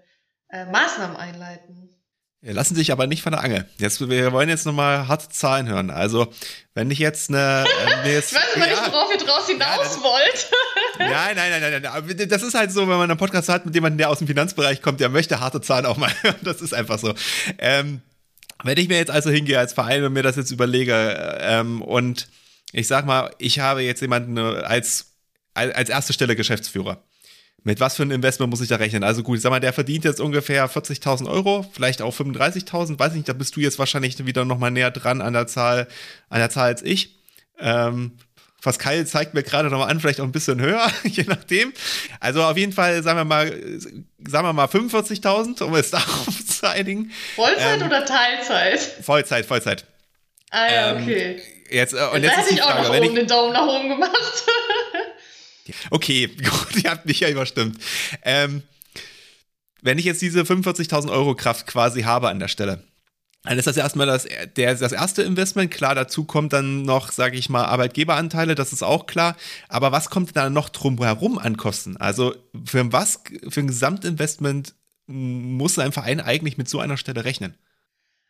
äh, Maßnahmen einleiten. Lassen sich aber nicht von der Angel. Jetzt, wir wollen jetzt nochmal harte Zahlen hören. Also, wenn ich jetzt eine. Äh, <laughs> jetzt, ich weiß mal ja, nicht, worauf ihr draus hinaus ja, wollt. <laughs> nein, nein, nein, nein, nein. Das ist halt so, wenn man einen Podcast hat mit jemandem, der aus dem Finanzbereich kommt, der möchte harte Zahlen auch mal <laughs> hören. Das ist einfach so. Ähm, wenn ich mir jetzt also hingehe als Verein und mir das jetzt überlege ähm, und ich sag mal, ich habe jetzt jemanden äh, als, als erste Stelle Geschäftsführer. Mit was für ein Investment muss ich da rechnen? Also gut, ich sag mal, der verdient jetzt ungefähr 40.000 Euro, vielleicht auch 35.000, weiß ich nicht, da bist du jetzt wahrscheinlich wieder noch mal näher dran an der Zahl, an der Zahl als ich. Ähm, Pascal zeigt mir gerade noch mal an, vielleicht auch ein bisschen höher, <laughs> je nachdem. Also auf jeden Fall, sagen wir mal, sagen wir mal 45.000, um es <laughs> darauf zu einigen. Vollzeit ähm, oder Teilzeit? Vollzeit, Vollzeit. Ah ja, ähm, okay. Ähm, jetzt, äh, und jetzt, hätte ich auch noch oben den Daumen nach oben gemacht. <laughs> okay, gut, ihr habt mich ja überstimmt. Ähm, wenn ich jetzt diese 45.000 Euro Kraft quasi habe an der Stelle, dann ist das erstmal das, der, das erste Investment. Klar, dazu kommt dann noch, sage ich mal, Arbeitgeberanteile, das ist auch klar. Aber was kommt da noch drumherum an Kosten? Also für was, für ein Gesamtinvestment muss ein Verein eigentlich mit so einer Stelle rechnen?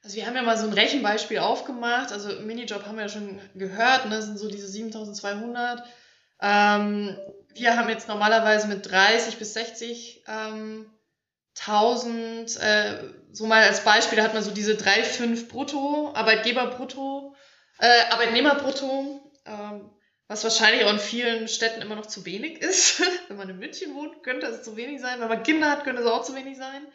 Also wir haben ja mal so ein Rechenbeispiel aufgemacht. Also Minijob haben wir ja schon gehört, ne? das sind so diese 7200. Ähm, wir haben jetzt normalerweise mit 30 bis 60 ähm, 1000, äh, so mal als Beispiel, da hat man so diese 3,5 brutto, Arbeitgeber brutto, äh, Arbeitnehmer brutto, ähm, was wahrscheinlich auch in vielen Städten immer noch zu wenig ist. <laughs> Wenn man in München wohnt, könnte es zu wenig sein. Wenn man Kinder hat, könnte es auch zu wenig sein.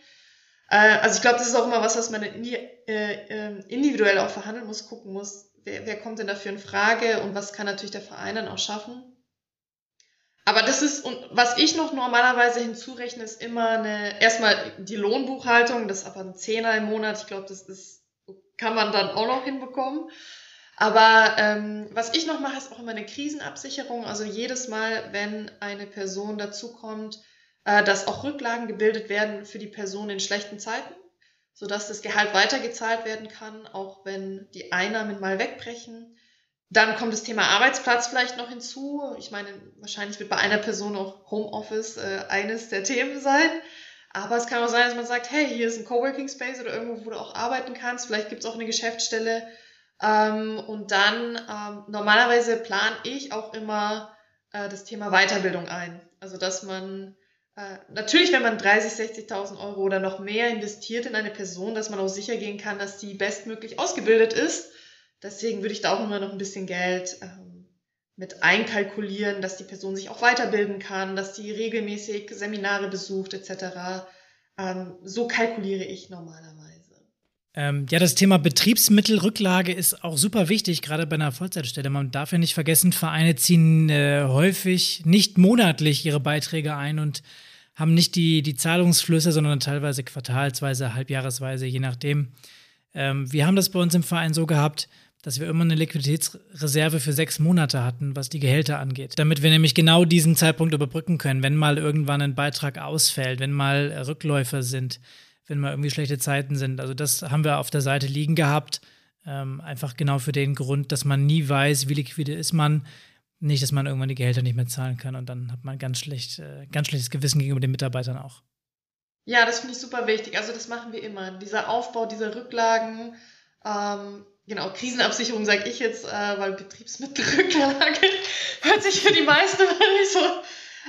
Äh, also ich glaube, das ist auch immer was, was man äh, ähm, individuell auch verhandeln muss, gucken muss, wer, wer kommt denn dafür in Frage und was kann natürlich der Verein dann auch schaffen. Aber das ist, und was ich noch normalerweise hinzurechne, ist immer eine, erstmal die Lohnbuchhaltung, das ist aber ein Zehner im Monat, ich glaube, das ist, kann man dann auch noch hinbekommen. Aber ähm, was ich noch mache, ist auch immer eine Krisenabsicherung. Also jedes Mal, wenn eine Person dazukommt, äh, dass auch Rücklagen gebildet werden für die Person in schlechten Zeiten, sodass das Gehalt weitergezahlt werden kann, auch wenn die Einnahmen mal wegbrechen. Dann kommt das Thema Arbeitsplatz vielleicht noch hinzu. Ich meine, wahrscheinlich wird bei einer Person auch Homeoffice äh, eines der Themen sein. Aber es kann auch sein, dass man sagt, hey, hier ist ein Coworking Space oder irgendwo, wo du auch arbeiten kannst. Vielleicht gibt es auch eine Geschäftsstelle. Ähm, und dann ähm, normalerweise plane ich auch immer äh, das Thema Weiterbildung ein. Also dass man äh, natürlich, wenn man 30, 60.000 Euro oder noch mehr investiert in eine Person, dass man auch sicher gehen kann, dass die bestmöglich ausgebildet ist. Deswegen würde ich da auch immer noch ein bisschen Geld ähm, mit einkalkulieren, dass die Person sich auch weiterbilden kann, dass die regelmäßig Seminare besucht etc. Ähm, so kalkuliere ich normalerweise. Ähm, ja, das Thema Betriebsmittelrücklage ist auch super wichtig, gerade bei einer Vollzeitstelle. Man darf ja nicht vergessen, Vereine ziehen äh, häufig nicht monatlich ihre Beiträge ein und haben nicht die, die Zahlungsflüsse, sondern teilweise quartalsweise, halbjahresweise, je nachdem. Ähm, wir haben das bei uns im Verein so gehabt, dass wir immer eine Liquiditätsreserve für sechs Monate hatten, was die Gehälter angeht. Damit wir nämlich genau diesen Zeitpunkt überbrücken können, wenn mal irgendwann ein Beitrag ausfällt, wenn mal Rückläufer sind, wenn mal irgendwie schlechte Zeiten sind. Also das haben wir auf der Seite liegen gehabt. Ähm, einfach genau für den Grund, dass man nie weiß, wie liquide ist man. Nicht, dass man irgendwann die Gehälter nicht mehr zahlen kann und dann hat man ganz schlecht, äh, ganz schlechtes Gewissen gegenüber den Mitarbeitern auch. Ja, das finde ich super wichtig. Also das machen wir immer. Dieser Aufbau dieser Rücklagen, ähm, genau, Krisenabsicherung sage ich jetzt, äh, weil Betriebsmittelrücklage <laughs> hört sich für die meisten <laughs> nicht so.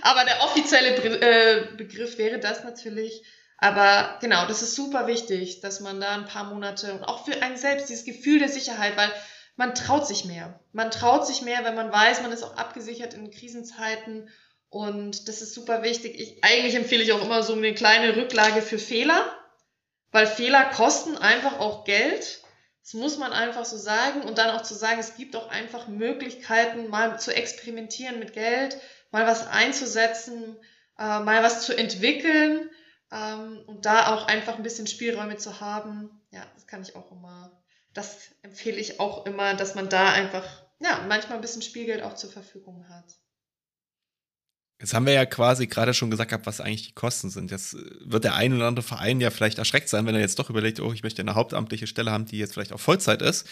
Aber der offizielle Be äh, Begriff wäre das natürlich. Aber genau, das ist super wichtig, dass man da ein paar Monate und auch für einen selbst dieses Gefühl der Sicherheit, weil man traut sich mehr. Man traut sich mehr, wenn man weiß, man ist auch abgesichert in Krisenzeiten und das ist super wichtig. Ich, eigentlich empfehle ich auch immer so eine kleine Rücklage für Fehler, weil Fehler kosten einfach auch Geld. Das muss man einfach so sagen und dann auch zu sagen, es gibt auch einfach Möglichkeiten, mal zu experimentieren mit Geld, mal was einzusetzen, äh, mal was zu entwickeln ähm, und da auch einfach ein bisschen Spielräume zu haben. Ja, das kann ich auch immer das empfehle ich auch immer, dass man da einfach, ja, manchmal ein bisschen Spielgeld auch zur Verfügung hat. Jetzt haben wir ja quasi gerade schon gesagt, was eigentlich die Kosten sind. Jetzt äh, wird der ein oder andere Verein ja vielleicht erschreckt sein, wenn er jetzt doch überlegt, oh, ich möchte eine hauptamtliche Stelle haben, die jetzt vielleicht auch Vollzeit ist.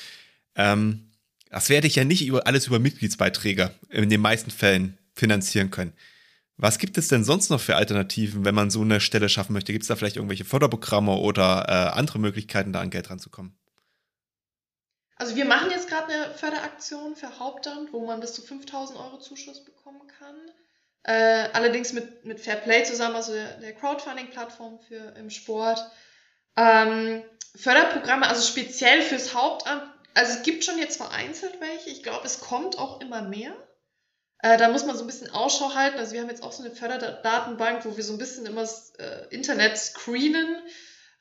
Ähm, das werde ich ja nicht über, alles über Mitgliedsbeiträge in den meisten Fällen finanzieren können. Was gibt es denn sonst noch für Alternativen, wenn man so eine Stelle schaffen möchte? Gibt es da vielleicht irgendwelche Förderprogramme oder äh, andere Möglichkeiten, da an Geld ranzukommen? Also wir machen jetzt gerade eine Förderaktion für Hauptamt, wo man bis zu 5000 Euro Zuschuss bekommen kann. Äh, allerdings mit, mit Fairplay zusammen, also der, der Crowdfunding-Plattform für im Sport. Ähm, Förderprogramme, also speziell fürs Hauptamt, also es gibt schon jetzt vereinzelt welche. Ich glaube, es kommt auch immer mehr. Äh, da muss man so ein bisschen Ausschau halten. Also wir haben jetzt auch so eine Förderdatenbank, wo wir so ein bisschen immer das äh, Internet screenen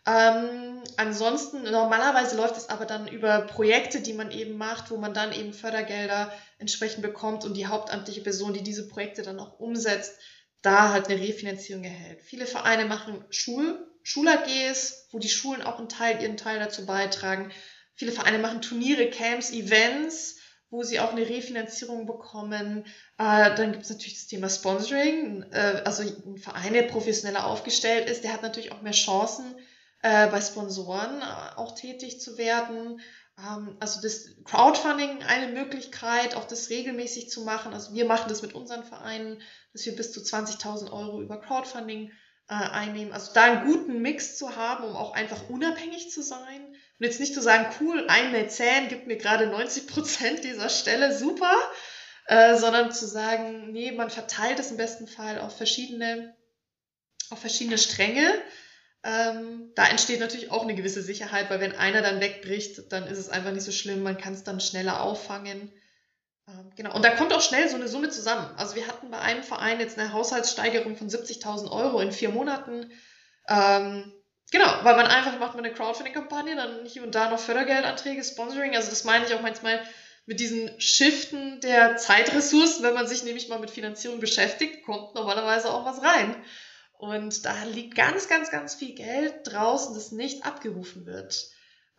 ähm, ansonsten, normalerweise läuft es aber dann über Projekte, die man eben macht, wo man dann eben Fördergelder entsprechend bekommt und die hauptamtliche Person, die diese Projekte dann auch umsetzt, da halt eine Refinanzierung erhält. Viele Vereine machen Schul, Schul-AGs, wo die Schulen auch einen Teil, ihren Teil dazu beitragen. Viele Vereine machen Turniere, Camps, Events, wo sie auch eine Refinanzierung bekommen. Äh, dann gibt es natürlich das Thema Sponsoring. Äh, also ein Verein, der professioneller aufgestellt ist, der hat natürlich auch mehr Chancen, äh, bei Sponsoren äh, auch tätig zu werden. Ähm, also das Crowdfunding eine Möglichkeit, auch das regelmäßig zu machen. Also wir machen das mit unseren Vereinen, dass wir bis zu 20.000 Euro über Crowdfunding äh, einnehmen. Also da einen guten Mix zu haben, um auch einfach unabhängig zu sein. Und jetzt nicht zu sagen, cool, ein Mäzen gibt mir gerade 90 Prozent dieser Stelle, super, äh, sondern zu sagen, nee, man verteilt es im besten Fall auf verschiedene, auf verschiedene Stränge ähm, da entsteht natürlich auch eine gewisse Sicherheit, weil wenn einer dann wegbricht, dann ist es einfach nicht so schlimm, man kann es dann schneller auffangen. Ähm, genau, und da kommt auch schnell so eine Summe zusammen. Also wir hatten bei einem Verein jetzt eine Haushaltssteigerung von 70.000 Euro in vier Monaten. Ähm, genau, weil man einfach macht man eine Crowdfunding-Kampagne, dann hier und da noch Fördergeldanträge, Sponsoring. Also das meine ich auch manchmal mit diesen Shiften der Zeitressourcen, wenn man sich nämlich mal mit Finanzierung beschäftigt, kommt normalerweise auch was rein. Und da liegt ganz, ganz, ganz viel Geld draußen, das nicht abgerufen wird.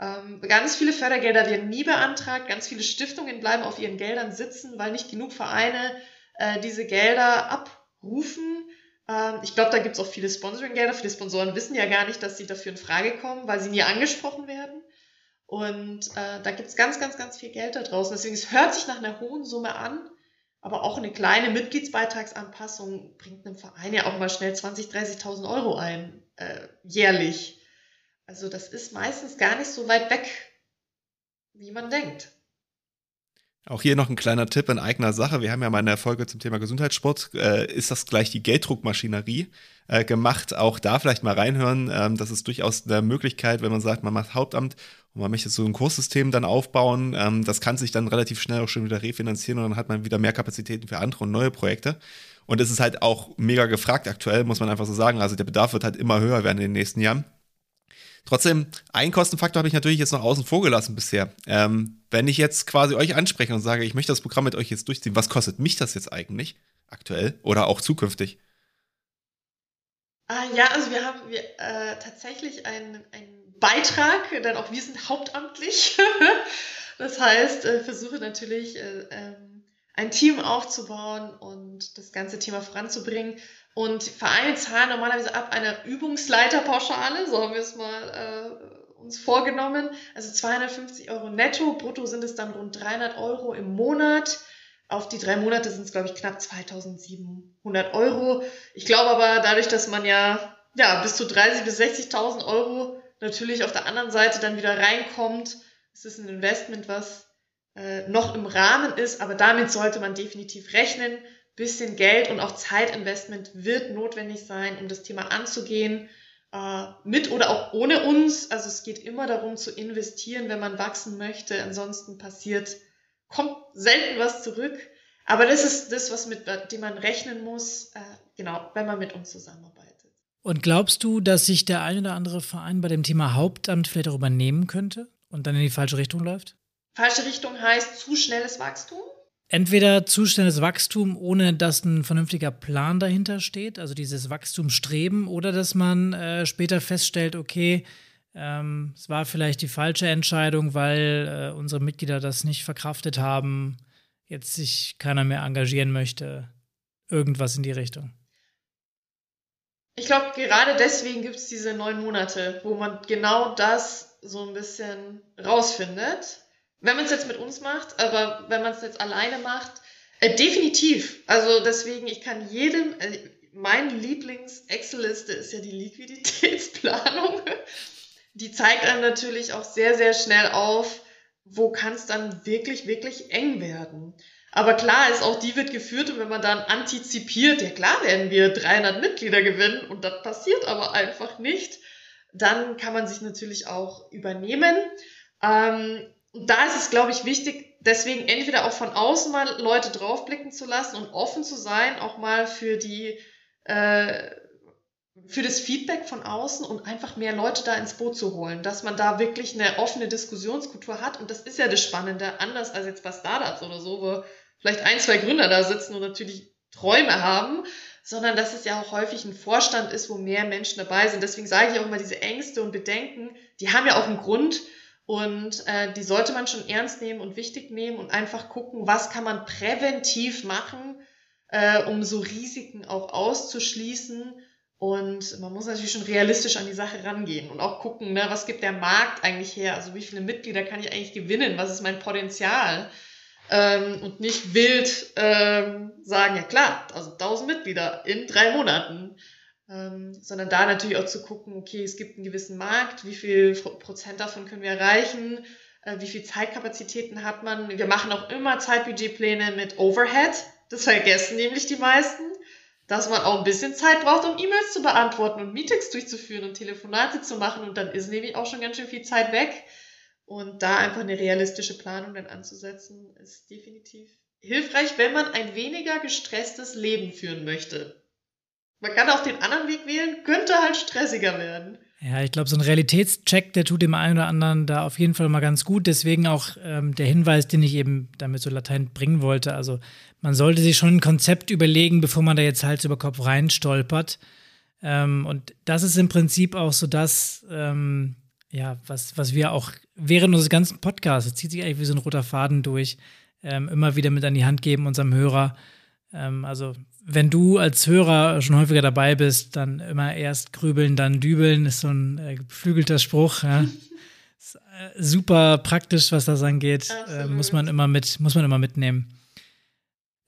Ähm, ganz viele Fördergelder werden nie beantragt, ganz viele Stiftungen bleiben auf ihren Geldern sitzen, weil nicht genug Vereine äh, diese Gelder abrufen. Ähm, ich glaube, da gibt es auch viele Sponsoring-Gelder. Viele Sponsoren wissen ja gar nicht, dass sie dafür in Frage kommen, weil sie nie angesprochen werden. Und äh, da gibt es ganz, ganz, ganz viel Geld da draußen. Deswegen, es hört sich nach einer hohen Summe an, aber auch eine kleine Mitgliedsbeitragsanpassung bringt einem Verein ja auch mal schnell 20.000, 30.000 Euro ein, äh, jährlich. Also das ist meistens gar nicht so weit weg, wie man denkt. Auch hier noch ein kleiner Tipp in eigener Sache. Wir haben ja mal in der Folge zum Thema Gesundheitssport, äh, ist das gleich die Gelddruckmaschinerie äh, gemacht. Auch da vielleicht mal reinhören. Ähm, das ist durchaus eine Möglichkeit, wenn man sagt, man macht Hauptamt und man möchte so ein Kurssystem dann aufbauen. Ähm, das kann sich dann relativ schnell auch schon wieder refinanzieren und dann hat man wieder mehr Kapazitäten für andere und neue Projekte. Und es ist halt auch mega gefragt aktuell, muss man einfach so sagen. Also der Bedarf wird halt immer höher werden in den nächsten Jahren. Trotzdem, einen Kostenfaktor habe ich natürlich jetzt noch außen vor gelassen bisher. Ähm, wenn ich jetzt quasi euch anspreche und sage, ich möchte das Programm mit euch jetzt durchziehen, was kostet mich das jetzt eigentlich aktuell oder auch zukünftig? Ah, ja, also wir haben wir, äh, tatsächlich einen, einen Beitrag, denn auch wir sind hauptamtlich. <laughs> das heißt, äh, versuche natürlich äh, ähm, ein Team aufzubauen und das ganze Thema voranzubringen. Und Vereine zahlen normalerweise ab einer Übungsleiterpauschale, so haben wir es mal äh, uns vorgenommen. Also 250 Euro netto, brutto sind es dann rund 300 Euro im Monat. Auf die drei Monate sind es, glaube ich, knapp 2700 Euro. Ich glaube aber, dadurch, dass man ja, ja bis zu 30.000 bis 60.000 Euro natürlich auf der anderen Seite dann wieder reinkommt, ist es ein Investment, was äh, noch im Rahmen ist, aber damit sollte man definitiv rechnen bisschen Geld und auch Zeitinvestment wird notwendig sein, um das Thema anzugehen, äh, mit oder auch ohne uns. Also es geht immer darum zu investieren, wenn man wachsen möchte. Ansonsten passiert, kommt selten was zurück. Aber das ist das, was mit dem man rechnen muss, äh, genau, wenn man mit uns zusammenarbeitet. Und glaubst du, dass sich der ein oder andere Verein bei dem Thema Hauptamt vielleicht auch übernehmen könnte und dann in die falsche Richtung läuft? Falsche Richtung heißt zu schnelles Wachstum entweder zu schnelles Wachstum, ohne dass ein vernünftiger Plan dahinter steht, also dieses Wachstumsstreben, oder dass man äh, später feststellt, okay, ähm, es war vielleicht die falsche Entscheidung, weil äh, unsere Mitglieder das nicht verkraftet haben, jetzt sich keiner mehr engagieren möchte. Irgendwas in die Richtung. Ich glaube, gerade deswegen gibt es diese neun Monate, wo man genau das so ein bisschen rausfindet wenn man es jetzt mit uns macht, aber wenn man es jetzt alleine macht, äh, definitiv. Also deswegen, ich kann jedem, äh, mein Lieblings-Excel-Liste ist ja die Liquiditätsplanung. Die zeigt einem natürlich auch sehr, sehr schnell auf, wo kann es dann wirklich, wirklich eng werden. Aber klar ist auch, die wird geführt und wenn man dann antizipiert, ja klar werden wir 300 Mitglieder gewinnen und das passiert aber einfach nicht, dann kann man sich natürlich auch übernehmen. Ähm, und da ist es, glaube ich, wichtig, deswegen entweder auch von außen mal Leute draufblicken zu lassen und offen zu sein, auch mal für die, äh, für das Feedback von außen und einfach mehr Leute da ins Boot zu holen, dass man da wirklich eine offene Diskussionskultur hat. Und das ist ja das Spannende, anders als jetzt bei Startups oder so, wo vielleicht ein, zwei Gründer da sitzen und natürlich Träume haben, sondern dass es ja auch häufig ein Vorstand ist, wo mehr Menschen dabei sind. Deswegen sage ich auch immer, diese Ängste und Bedenken, die haben ja auch einen Grund, und äh, die sollte man schon ernst nehmen und wichtig nehmen und einfach gucken, was kann man präventiv machen, äh, um so Risiken auch auszuschließen. Und man muss natürlich schon realistisch an die Sache rangehen und auch gucken, ne, was gibt der Markt eigentlich her? Also wie viele Mitglieder kann ich eigentlich gewinnen? Was ist mein Potenzial? Ähm, und nicht wild ähm, sagen, ja klar, also 1000 Mitglieder in drei Monaten ähm, sondern da natürlich auch zu gucken, okay, es gibt einen gewissen Markt, wie viel Prozent davon können wir erreichen, äh, wie viel Zeitkapazitäten hat man. Wir machen auch immer Zeitbudgetpläne mit Overhead, das vergessen nämlich die meisten, dass man auch ein bisschen Zeit braucht, um E-Mails zu beantworten und Meetings durchzuführen und Telefonate zu machen und dann ist nämlich auch schon ganz schön viel Zeit weg. Und da einfach eine realistische Planung dann anzusetzen, ist definitiv hilfreich, wenn man ein weniger gestresstes Leben führen möchte. Man kann auch den anderen Weg wählen, könnte halt stressiger werden. Ja, ich glaube, so ein Realitätscheck, der tut dem einen oder anderen da auf jeden Fall mal ganz gut. Deswegen auch ähm, der Hinweis, den ich eben damit so Latein bringen wollte. Also man sollte sich schon ein Konzept überlegen, bevor man da jetzt Hals über Kopf reinstolpert. Ähm, und das ist im Prinzip auch so das, ähm, ja, was, was wir auch während unseres ganzen Podcasts, es zieht sich eigentlich wie so ein roter Faden durch, ähm, immer wieder mit an die Hand geben, unserem Hörer. Ähm, also wenn du als Hörer schon häufiger dabei bist, dann immer erst grübeln, dann dübeln, ist so ein äh, geflügelter Spruch. Ja. <laughs> ist, äh, super praktisch, was das angeht. Äh, muss man immer mit, muss man immer mitnehmen.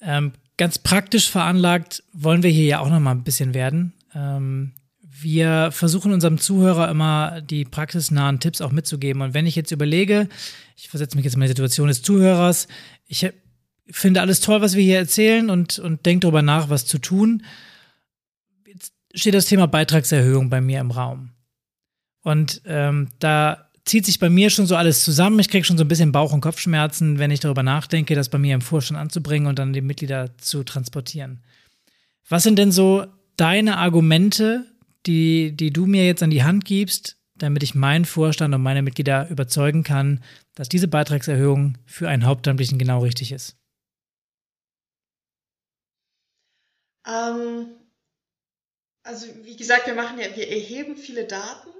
Ähm, ganz praktisch veranlagt wollen wir hier ja auch noch mal ein bisschen werden. Ähm, wir versuchen unserem Zuhörer immer die praxisnahen Tipps auch mitzugeben. Und wenn ich jetzt überlege, ich versetze mich jetzt in die Situation des Zuhörers, ich finde alles toll, was wir hier erzählen und, und denke darüber nach, was zu tun. Jetzt steht das Thema Beitragserhöhung bei mir im Raum. Und ähm, da zieht sich bei mir schon so alles zusammen. Ich kriege schon so ein bisschen Bauch- und Kopfschmerzen, wenn ich darüber nachdenke, das bei mir im Vorstand anzubringen und dann die Mitglieder zu transportieren. Was sind denn so deine Argumente, die, die du mir jetzt an die Hand gibst, damit ich meinen Vorstand und meine Mitglieder überzeugen kann, dass diese Beitragserhöhung für einen Hauptamtlichen genau richtig ist? Ähm, also wie gesagt, wir machen ja, wir erheben viele Daten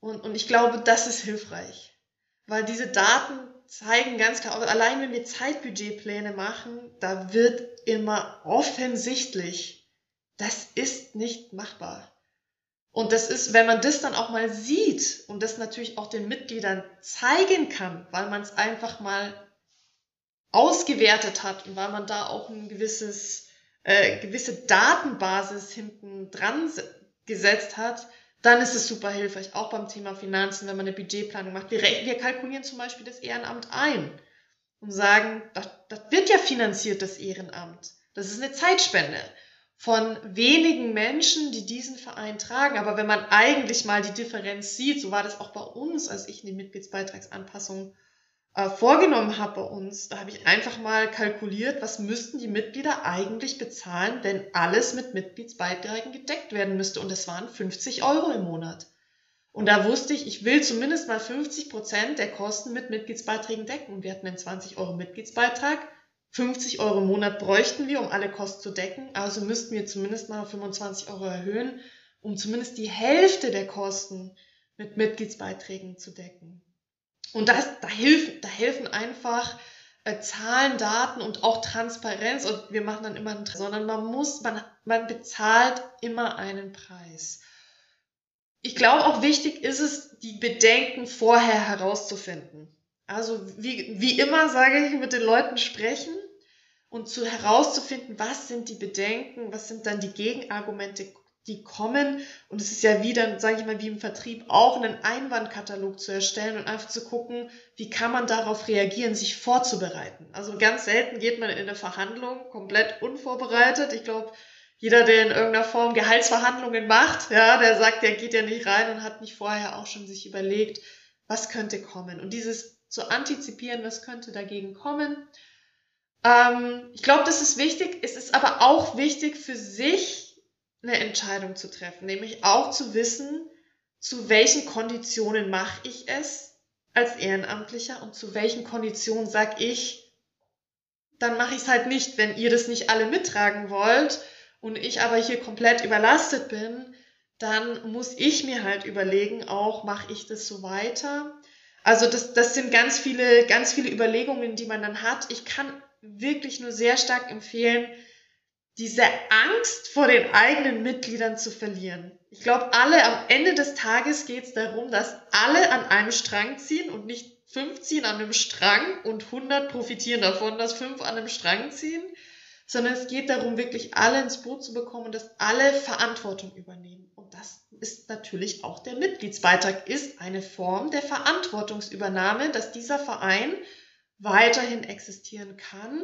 und, und ich glaube, das ist hilfreich, weil diese Daten zeigen ganz klar, allein wenn wir Zeitbudgetpläne machen, da wird immer offensichtlich, das ist nicht machbar. Und das ist, wenn man das dann auch mal sieht und das natürlich auch den Mitgliedern zeigen kann, weil man es einfach mal ausgewertet hat und weil man da auch ein gewisses, äh, gewisse Datenbasis hinten dran gesetzt hat, dann ist es super hilfreich, auch beim Thema Finanzen, wenn man eine Budgetplanung macht. Wir, wir kalkulieren zum Beispiel das Ehrenamt ein und sagen, das, das wird ja finanziert, das Ehrenamt. Das ist eine Zeitspende von wenigen Menschen, die diesen Verein tragen. Aber wenn man eigentlich mal die Differenz sieht, so war das auch bei uns, als ich die Mitgliedsbeitragsanpassung äh, vorgenommen habe bei uns, da habe ich einfach mal kalkuliert, was müssten die Mitglieder eigentlich bezahlen, wenn alles mit Mitgliedsbeiträgen gedeckt werden müsste. Und das waren 50 Euro im Monat. Und da wusste ich, ich will zumindest mal 50 Prozent der Kosten mit Mitgliedsbeiträgen decken. Wir hatten einen 20 Euro Mitgliedsbeitrag 50 Euro im Monat bräuchten wir, um alle Kosten zu decken. Also müssten wir zumindest mal auf 25 Euro erhöhen, um zumindest die Hälfte der Kosten mit Mitgliedsbeiträgen zu decken. Und das, da, hilft, da helfen einfach äh, Zahlen, Daten und auch Transparenz. Und wir machen dann immer einen, sondern man muss, man, man bezahlt immer einen Preis. Ich glaube auch wichtig ist es, die Bedenken vorher herauszufinden. Also wie, wie immer sage ich, mit den Leuten sprechen und zu herauszufinden, was sind die Bedenken, was sind dann die Gegenargumente, die kommen. Und es ist ja wieder, sage ich mal, wie im Vertrieb auch einen Einwandkatalog zu erstellen und einfach zu gucken, wie kann man darauf reagieren, sich vorzubereiten. Also ganz selten geht man in eine Verhandlung komplett unvorbereitet. Ich glaube, jeder, der in irgendeiner Form Gehaltsverhandlungen macht, ja, der sagt, der geht ja nicht rein und hat nicht vorher auch schon sich überlegt, was könnte kommen. Und dieses zu antizipieren, was könnte dagegen kommen, ähm, ich glaube, das ist wichtig. Es ist aber auch wichtig für sich eine Entscheidung zu treffen, nämlich auch zu wissen, zu welchen Konditionen mache ich es als Ehrenamtlicher und zu welchen Konditionen sage ich, dann mache ich es halt nicht, wenn ihr das nicht alle mittragen wollt und ich aber hier komplett überlastet bin, dann muss ich mir halt überlegen, auch mache ich das so weiter. Also das, das sind ganz viele, ganz viele Überlegungen, die man dann hat. Ich kann wirklich nur sehr stark empfehlen, diese Angst vor den eigenen Mitgliedern zu verlieren. Ich glaube, alle am Ende des Tages geht es darum, dass alle an einem Strang ziehen und nicht fünf ziehen an einem Strang und 100 profitieren davon, dass fünf an einem Strang ziehen, sondern es geht darum, wirklich alle ins Boot zu bekommen und dass alle Verantwortung übernehmen. Und das ist natürlich auch der Mitgliedsbeitrag, ist eine Form der Verantwortungsübernahme, dass dieser Verein weiterhin existieren kann.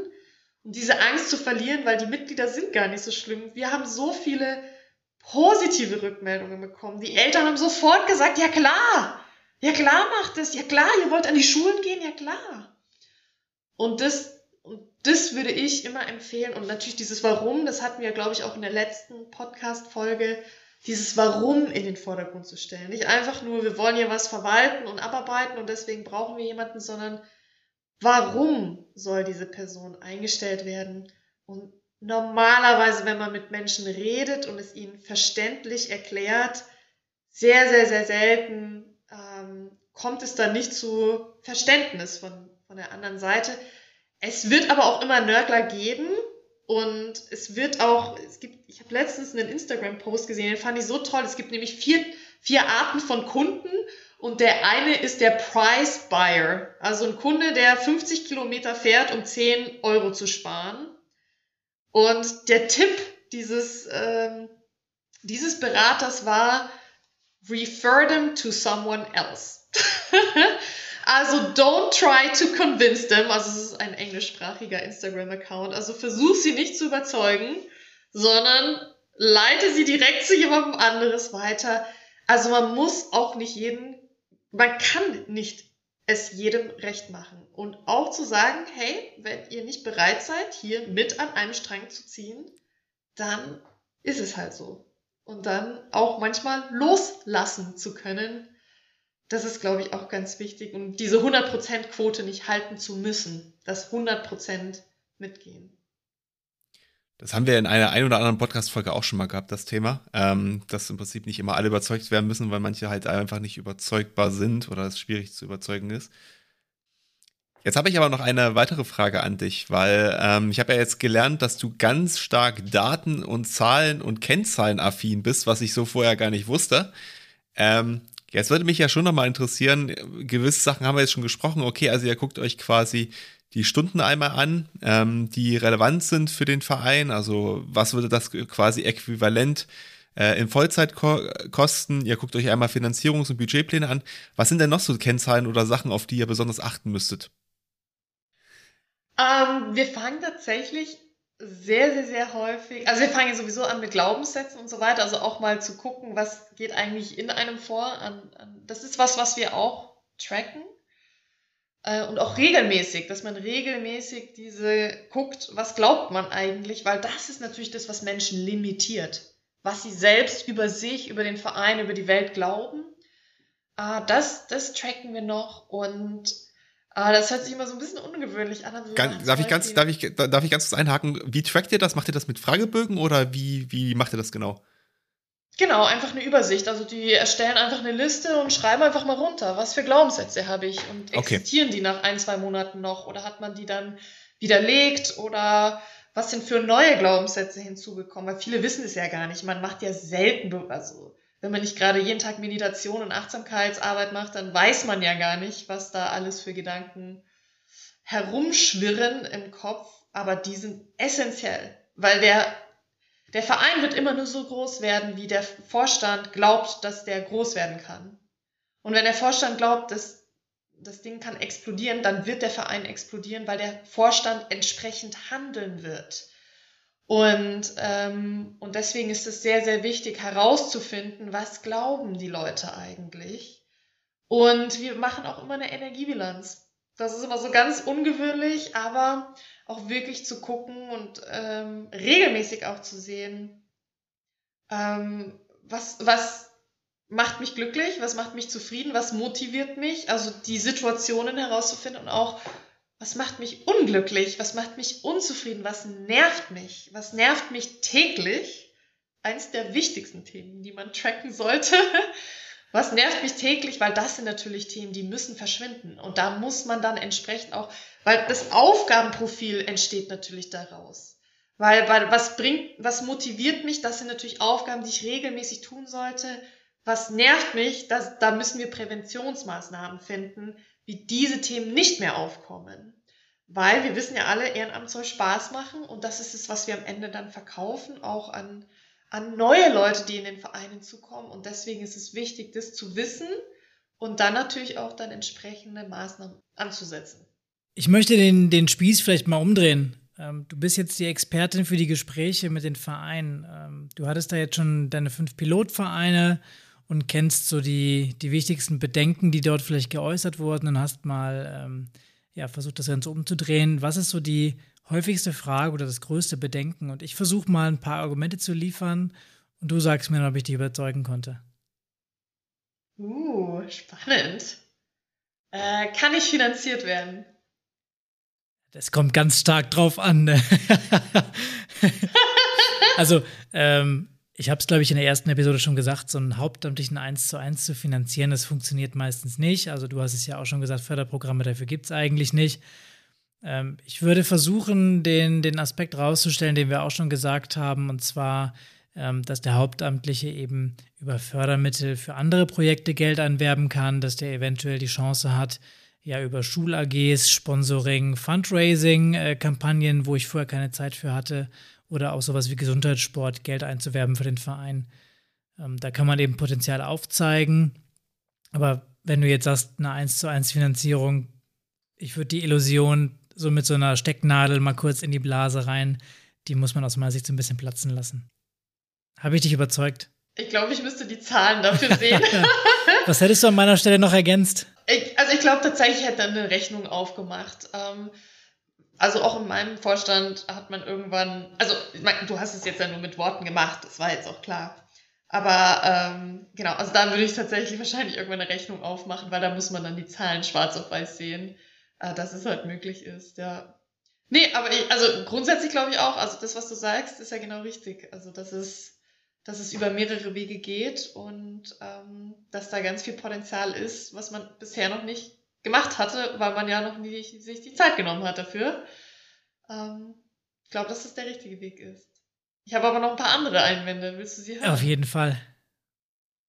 Und diese Angst zu verlieren, weil die Mitglieder sind gar nicht so schlimm. Wir haben so viele positive Rückmeldungen bekommen. Die Eltern haben sofort gesagt, ja klar, ja klar macht es, ja klar, ihr wollt an die Schulen gehen, ja klar. Und das, und das würde ich immer empfehlen. Und natürlich dieses Warum, das hatten wir, glaube ich, auch in der letzten Podcast-Folge, dieses Warum in den Vordergrund zu stellen. Nicht einfach nur, wir wollen hier was verwalten und abarbeiten und deswegen brauchen wir jemanden, sondern warum soll diese Person eingestellt werden? Und normalerweise, wenn man mit Menschen redet und es ihnen verständlich erklärt, sehr, sehr, sehr selten ähm, kommt es dann nicht zu Verständnis von, von der anderen Seite. Es wird aber auch immer Nörgler geben Und es wird auch, es gibt, ich habe letztens einen Instagram-Post gesehen, den fand ich so toll. Es gibt nämlich vier, vier Arten von Kunden und der eine ist der Price Buyer. Also ein Kunde, der 50 Kilometer fährt, um 10 Euro zu sparen. Und der Tipp dieses, ähm, dieses Beraters war, refer them to someone else. <laughs> Also don't try to convince them. Also es ist ein englischsprachiger Instagram-Account. Also versuch sie nicht zu überzeugen, sondern leite sie direkt zu jemandem anderes weiter. Also man muss auch nicht jeden, man kann nicht es jedem recht machen. Und auch zu sagen, hey, wenn ihr nicht bereit seid, hier mit an einem Strang zu ziehen, dann ist es halt so. Und dann auch manchmal loslassen zu können, das ist, glaube ich, auch ganz wichtig. Und diese 100%-Quote nicht halten zu müssen, das 100% mitgehen. Das haben wir in einer ein oder anderen Podcast-Folge auch schon mal gehabt, das Thema. Ähm, dass im Prinzip nicht immer alle überzeugt werden müssen, weil manche halt einfach nicht überzeugbar sind oder es schwierig zu überzeugen ist. Jetzt habe ich aber noch eine weitere Frage an dich, weil ähm, ich habe ja jetzt gelernt, dass du ganz stark Daten und Zahlen und Kennzahlen affin bist, was ich so vorher gar nicht wusste. Ähm, Jetzt würde mich ja schon nochmal interessieren, gewisse Sachen haben wir jetzt schon gesprochen. Okay, also ihr guckt euch quasi die Stunden einmal an, ähm, die relevant sind für den Verein. Also was würde das quasi äquivalent äh, in Vollzeit ko kosten? Ihr guckt euch einmal Finanzierungs- und Budgetpläne an. Was sind denn noch so Kennzahlen oder Sachen, auf die ihr besonders achten müsstet? Ähm, wir fangen tatsächlich sehr, sehr, sehr häufig. Also wir fangen sowieso an mit Glaubenssätzen und so weiter. Also auch mal zu gucken, was geht eigentlich in einem vor. An, an, das ist was, was wir auch tracken. Äh, und auch regelmäßig, dass man regelmäßig diese guckt, was glaubt man eigentlich, weil das ist natürlich das, was Menschen limitiert. Was sie selbst über sich, über den Verein, über die Welt glauben. Äh, das, das tracken wir noch und Ah, das hört sich immer so ein bisschen ungewöhnlich an. Also ganz, darf, ich ganz, darf, ich, darf ich ganz kurz einhaken? Wie trackt ihr das? Macht ihr das mit Fragebögen oder wie, wie macht ihr das genau? Genau, einfach eine Übersicht. Also die erstellen einfach eine Liste und schreiben einfach mal runter, was für Glaubenssätze habe ich und existieren okay. die nach ein, zwei Monaten noch oder hat man die dann widerlegt oder was sind für neue Glaubenssätze hinzugekommen? Weil viele wissen es ja gar nicht. Man macht ja selten, also wenn man nicht gerade jeden Tag Meditation und Achtsamkeitsarbeit macht, dann weiß man ja gar nicht, was da alles für Gedanken herumschwirren im Kopf, aber die sind essentiell, weil der, der Verein wird immer nur so groß werden, wie der Vorstand glaubt, dass der groß werden kann. Und wenn der Vorstand glaubt, dass das Ding kann explodieren, dann wird der Verein explodieren, weil der Vorstand entsprechend handeln wird. Und, ähm, und deswegen ist es sehr, sehr wichtig herauszufinden, was glauben die Leute eigentlich. Und wir machen auch immer eine Energiebilanz. Das ist immer so ganz ungewöhnlich, aber auch wirklich zu gucken und ähm, regelmäßig auch zu sehen, ähm, was, was macht mich glücklich, was macht mich zufrieden, was motiviert mich, also die Situationen herauszufinden und auch was macht mich unglücklich, was macht mich unzufrieden, was nervt mich, was nervt mich täglich. Eins der wichtigsten Themen, die man tracken sollte. <laughs> Was nervt mich täglich, weil das sind natürlich Themen, die müssen verschwinden. Und da muss man dann entsprechend auch, weil das Aufgabenprofil entsteht natürlich daraus. Weil, weil was bringt, was motiviert mich, das sind natürlich Aufgaben, die ich regelmäßig tun sollte. Was nervt mich, das, da müssen wir Präventionsmaßnahmen finden, wie diese Themen nicht mehr aufkommen. Weil wir wissen ja alle, Ehrenamt soll Spaß machen und das ist es, was wir am Ende dann verkaufen, auch an, an neue Leute, die in den Vereinen zukommen. Und deswegen ist es wichtig, das zu wissen und dann natürlich auch dann entsprechende Maßnahmen anzusetzen. Ich möchte den, den Spieß vielleicht mal umdrehen. Ähm, du bist jetzt die Expertin für die Gespräche mit den Vereinen. Ähm, du hattest da jetzt schon deine fünf Pilotvereine und kennst so die, die wichtigsten Bedenken, die dort vielleicht geäußert wurden und hast mal ähm, ja, versucht, das Ganze umzudrehen. Was ist so die häufigste Frage oder das größte Bedenken? Und ich versuche mal ein paar Argumente zu liefern und du sagst mir, ob ich dich überzeugen konnte. Uh, spannend. Äh, kann ich finanziert werden? Das kommt ganz stark drauf an. Ne? <laughs> also, ähm, ich habe es, glaube ich, in der ersten Episode schon gesagt, so einen hauptamtlichen 1 zu 1 zu finanzieren, das funktioniert meistens nicht. Also du hast es ja auch schon gesagt, Förderprogramme dafür gibt es eigentlich nicht. Ähm, ich würde versuchen, den, den Aspekt rauszustellen, den wir auch schon gesagt haben, und zwar, ähm, dass der Hauptamtliche eben über Fördermittel für andere Projekte Geld anwerben kann, dass der eventuell die Chance hat, ja über Schul-AGs, Sponsoring, Fundraising-Kampagnen, äh, wo ich vorher keine Zeit für hatte, oder auch sowas wie Gesundheitssport Geld einzuwerben für den Verein. Ähm, da kann man eben Potenzial aufzeigen. Aber wenn du jetzt sagst, eine 1 zu 1 Finanzierung, ich würde die Illusion so mit so einer Stecknadel mal kurz in die Blase rein, die muss man aus meiner Sicht so ein bisschen platzen lassen. Habe ich dich überzeugt? Ich glaube, ich müsste die Zahlen dafür sehen. <laughs> Was hättest du an meiner Stelle noch ergänzt? Ich, also ich glaube tatsächlich, ich hätte eine Rechnung aufgemacht. Ähm, also auch in meinem Vorstand hat man irgendwann, also du hast es jetzt ja nur mit Worten gemacht, das war jetzt auch klar. Aber ähm, genau, also da würde ich tatsächlich wahrscheinlich irgendwann eine Rechnung aufmachen, weil da muss man dann die Zahlen schwarz auf weiß sehen, dass es halt möglich ist, ja. Nee, aber ich, also grundsätzlich glaube ich auch, also das, was du sagst, ist ja genau richtig. Also dass es, dass es über mehrere Wege geht und ähm, dass da ganz viel Potenzial ist, was man bisher noch nicht gemacht hatte, weil man ja noch nicht sich die Zeit genommen hat dafür. Ähm, ich glaube, dass das der richtige Weg ist. Ich habe aber noch ein paar andere Einwände. Willst du sie hören? Auf jeden Fall.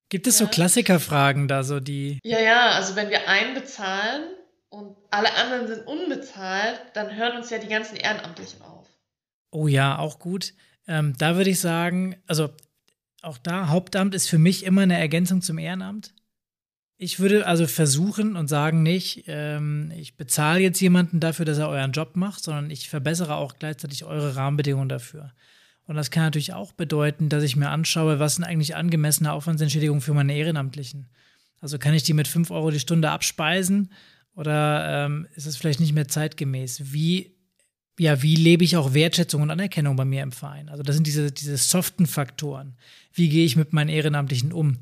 Gibt es ja. so Klassikerfragen da, so die. Ja, ja, also wenn wir einen bezahlen und alle anderen sind unbezahlt, dann hören uns ja die ganzen Ehrenamtlichen auf. Oh ja, auch gut. Ähm, da würde ich sagen, also auch da, Hauptamt ist für mich immer eine Ergänzung zum Ehrenamt. Ich würde also versuchen und sagen nicht, ähm, ich bezahle jetzt jemanden dafür, dass er euren Job macht, sondern ich verbessere auch gleichzeitig eure Rahmenbedingungen dafür. Und das kann natürlich auch bedeuten, dass ich mir anschaue, was sind eigentlich angemessene Aufwandsentschädigungen für meine Ehrenamtlichen. Also kann ich die mit 5 Euro die Stunde abspeisen oder ähm, ist es vielleicht nicht mehr zeitgemäß? Wie, ja, wie lebe ich auch Wertschätzung und Anerkennung bei mir im Verein? Also das sind diese, diese soften Faktoren. Wie gehe ich mit meinen Ehrenamtlichen um?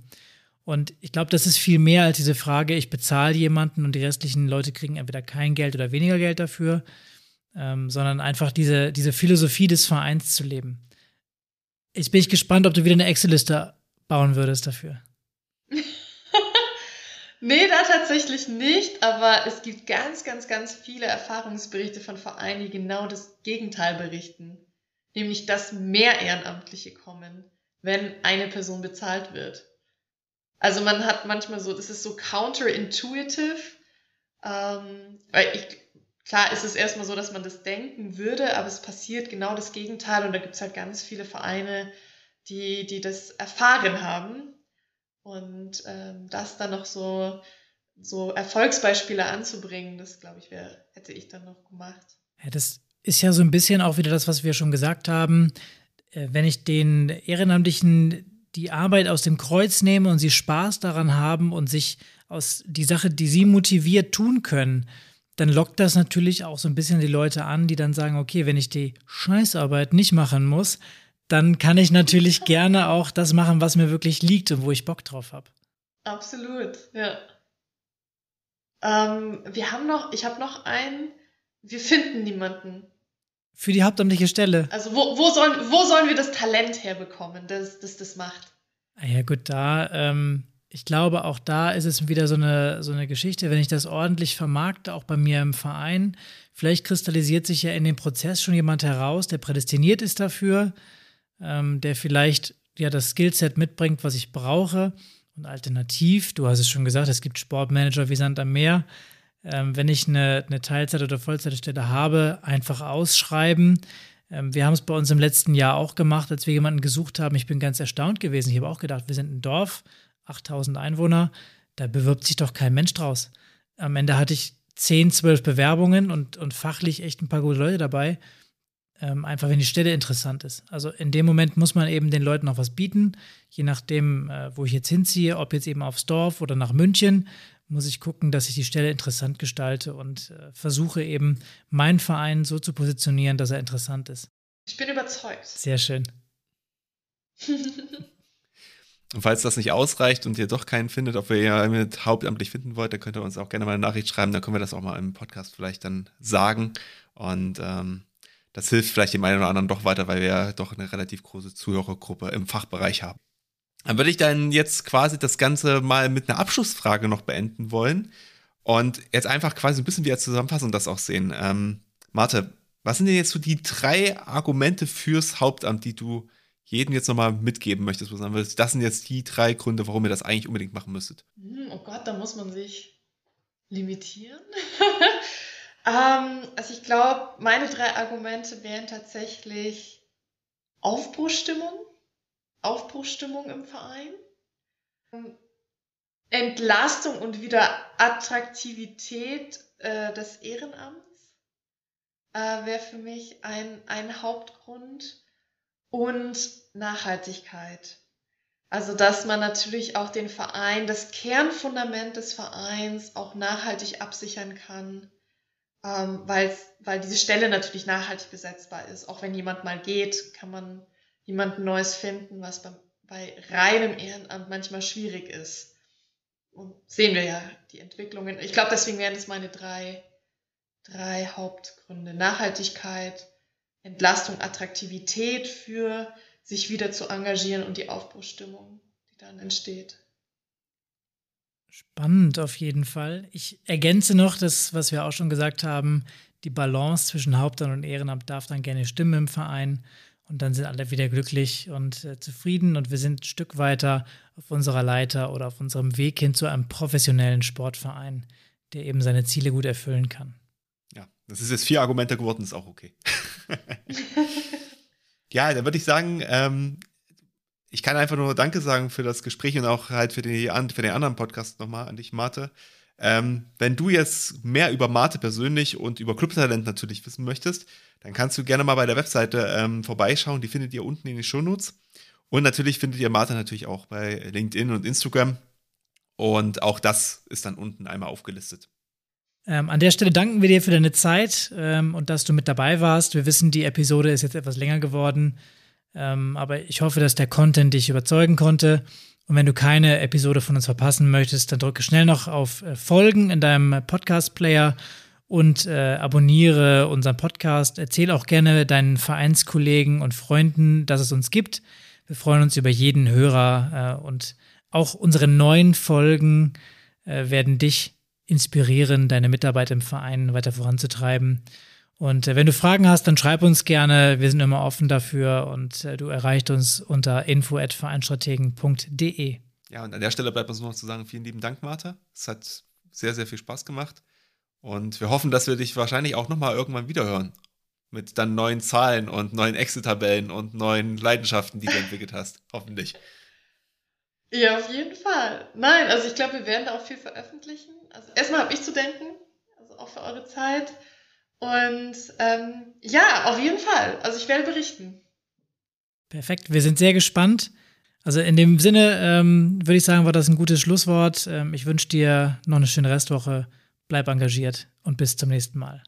Und ich glaube, das ist viel mehr als diese Frage, ich bezahle jemanden und die restlichen Leute kriegen entweder kein Geld oder weniger Geld dafür, ähm, sondern einfach diese, diese Philosophie des Vereins zu leben. Jetzt bin ich gespannt, ob du wieder eine Excel-Liste bauen würdest dafür. Nee, da tatsächlich nicht, aber es gibt ganz, ganz, ganz viele Erfahrungsberichte von Vereinen, die genau das Gegenteil berichten. Nämlich, dass mehr Ehrenamtliche kommen, wenn eine Person bezahlt wird. Also man hat manchmal so, das ist so counterintuitive, ähm, weil ich Klar ist es erstmal so, dass man das denken würde, aber es passiert genau das Gegenteil und da gibt es halt ganz viele Vereine, die, die das erfahren haben. Und ähm, das dann noch so, so Erfolgsbeispiele anzubringen, das glaube ich, wär, hätte ich dann noch gemacht. Ja, das ist ja so ein bisschen auch wieder das, was wir schon gesagt haben. Äh, wenn ich den Ehrenamtlichen die Arbeit aus dem Kreuz nehme und sie Spaß daran haben und sich aus die Sache, die sie motiviert, tun können, dann lockt das natürlich auch so ein bisschen die Leute an, die dann sagen, okay, wenn ich die Scheißarbeit nicht machen muss, dann kann ich natürlich gerne auch das machen, was mir wirklich liegt und wo ich Bock drauf habe. Absolut, ja. Ähm, wir haben noch, ich habe noch einen, wir finden niemanden. Für die hauptamtliche Stelle. Also wo, wo, sollen, wo sollen wir das Talent herbekommen, das das, das macht? Ah ja gut, da ähm, ich glaube, auch da ist es wieder so eine, so eine Geschichte, wenn ich das ordentlich vermarkte, auch bei mir im Verein, vielleicht kristallisiert sich ja in dem Prozess schon jemand heraus, der prädestiniert ist dafür, ähm, der vielleicht ja das Skillset mitbringt, was ich brauche. Und alternativ, du hast es schon gesagt, es gibt Sportmanager wie Sand am Meer. Ähm, wenn ich eine, eine Teilzeit- oder Vollzeitstelle habe, einfach ausschreiben. Ähm, wir haben es bei uns im letzten Jahr auch gemacht, als wir jemanden gesucht haben. Ich bin ganz erstaunt gewesen. Ich habe auch gedacht, wir sind ein Dorf, 8000 Einwohner, da bewirbt sich doch kein Mensch draus. Am Ende hatte ich 10, 12 Bewerbungen und, und fachlich echt ein paar gute Leute dabei. Ähm, einfach wenn die Stelle interessant ist. Also in dem Moment muss man eben den Leuten noch was bieten. Je nachdem, äh, wo ich jetzt hinziehe, ob jetzt eben aufs Dorf oder nach München, muss ich gucken, dass ich die Stelle interessant gestalte und äh, versuche eben meinen Verein so zu positionieren, dass er interessant ist. Ich bin überzeugt. Sehr schön. <laughs> Und falls das nicht ausreicht und ihr doch keinen findet, ob ihr jemanden hauptamtlich finden wollt, dann könnt ihr uns auch gerne mal eine Nachricht schreiben, dann können wir das auch mal im Podcast vielleicht dann sagen. Und ähm, das hilft vielleicht dem einen oder anderen doch weiter, weil wir ja doch eine relativ große Zuhörergruppe im Fachbereich haben. Dann würde ich dann jetzt quasi das Ganze mal mit einer Abschlussfrage noch beenden wollen und jetzt einfach quasi ein bisschen wie als Zusammenfassung das auch sehen. Ähm, Martha, was sind denn jetzt so die drei Argumente fürs Hauptamt, die du jedem jetzt nochmal mitgeben möchtest, das sind jetzt die drei Gründe, warum ihr das eigentlich unbedingt machen müsstet? Hm, oh Gott, da muss man sich limitieren. <laughs> ähm, also ich glaube, meine drei Argumente wären tatsächlich Aufbruchstimmung, Aufbruchstimmung im Verein, Entlastung und wieder Attraktivität äh, des Ehrenamts äh, wäre für mich ein, ein Hauptgrund und Nachhaltigkeit. Also, dass man natürlich auch den Verein, das Kernfundament des Vereins auch nachhaltig absichern kann, ähm, weil, diese Stelle natürlich nachhaltig besetzbar ist. Auch wenn jemand mal geht, kann man jemand Neues finden, was bei, bei reinem Ehrenamt manchmal schwierig ist. Und sehen wir ja die Entwicklungen. Ich glaube, deswegen wären es meine drei, drei Hauptgründe. Nachhaltigkeit, Entlastung, Attraktivität für sich wieder zu engagieren und die Aufbruchstimmung, die dann entsteht. Spannend auf jeden Fall. Ich ergänze noch das, was wir auch schon gesagt haben, die Balance zwischen Hauptamt und Ehrenamt darf dann gerne stimmen im Verein und dann sind alle wieder glücklich und äh, zufrieden und wir sind ein Stück weiter auf unserer Leiter oder auf unserem Weg hin zu einem professionellen Sportverein, der eben seine Ziele gut erfüllen kann. Ja, das ist jetzt vier Argumente geworden, ist auch okay. <laughs> ja, dann würde ich sagen, ähm, ich kann einfach nur Danke sagen für das Gespräch und auch halt für, die, für den anderen Podcast nochmal an dich, Marte. Ähm, wenn du jetzt mehr über Marte persönlich und über Clubtalent natürlich wissen möchtest, dann kannst du gerne mal bei der Webseite ähm, vorbeischauen. Die findet ihr unten in den Shownotes. Und natürlich findet ihr Marte natürlich auch bei LinkedIn und Instagram. Und auch das ist dann unten einmal aufgelistet. Ähm, an der Stelle danken wir dir für deine Zeit ähm, und dass du mit dabei warst. Wir wissen, die Episode ist jetzt etwas länger geworden, ähm, aber ich hoffe, dass der Content dich überzeugen konnte. Und wenn du keine Episode von uns verpassen möchtest, dann drücke schnell noch auf äh, Folgen in deinem Podcast-Player und äh, abonniere unseren Podcast. Erzähl auch gerne deinen Vereinskollegen und Freunden, dass es uns gibt. Wir freuen uns über jeden Hörer äh, und auch unsere neuen Folgen äh, werden dich inspirieren, deine Mitarbeit im Verein weiter voranzutreiben. Und äh, wenn du Fragen hast, dann schreib uns gerne. Wir sind immer offen dafür und äh, du erreichst uns unter info@vereinstrategen.de. Ja, und an der Stelle bleibt uns noch zu sagen, vielen lieben Dank, Martha. Es hat sehr, sehr viel Spaß gemacht. Und wir hoffen, dass wir dich wahrscheinlich auch nochmal irgendwann wiederhören. Mit dann neuen Zahlen und neuen Excel-Tabellen und neuen Leidenschaften, die du entwickelt hast. Hoffentlich. Ja, auf jeden Fall. Nein, also ich glaube, wir werden da auch viel veröffentlichen. Also erstmal habe ich zu denken, also auch für eure Zeit. Und ähm, ja, auf jeden Fall. Also ich werde berichten. Perfekt. Wir sind sehr gespannt. Also in dem Sinne ähm, würde ich sagen, war das ein gutes Schlusswort. Ähm, ich wünsche dir noch eine schöne Restwoche. Bleib engagiert und bis zum nächsten Mal.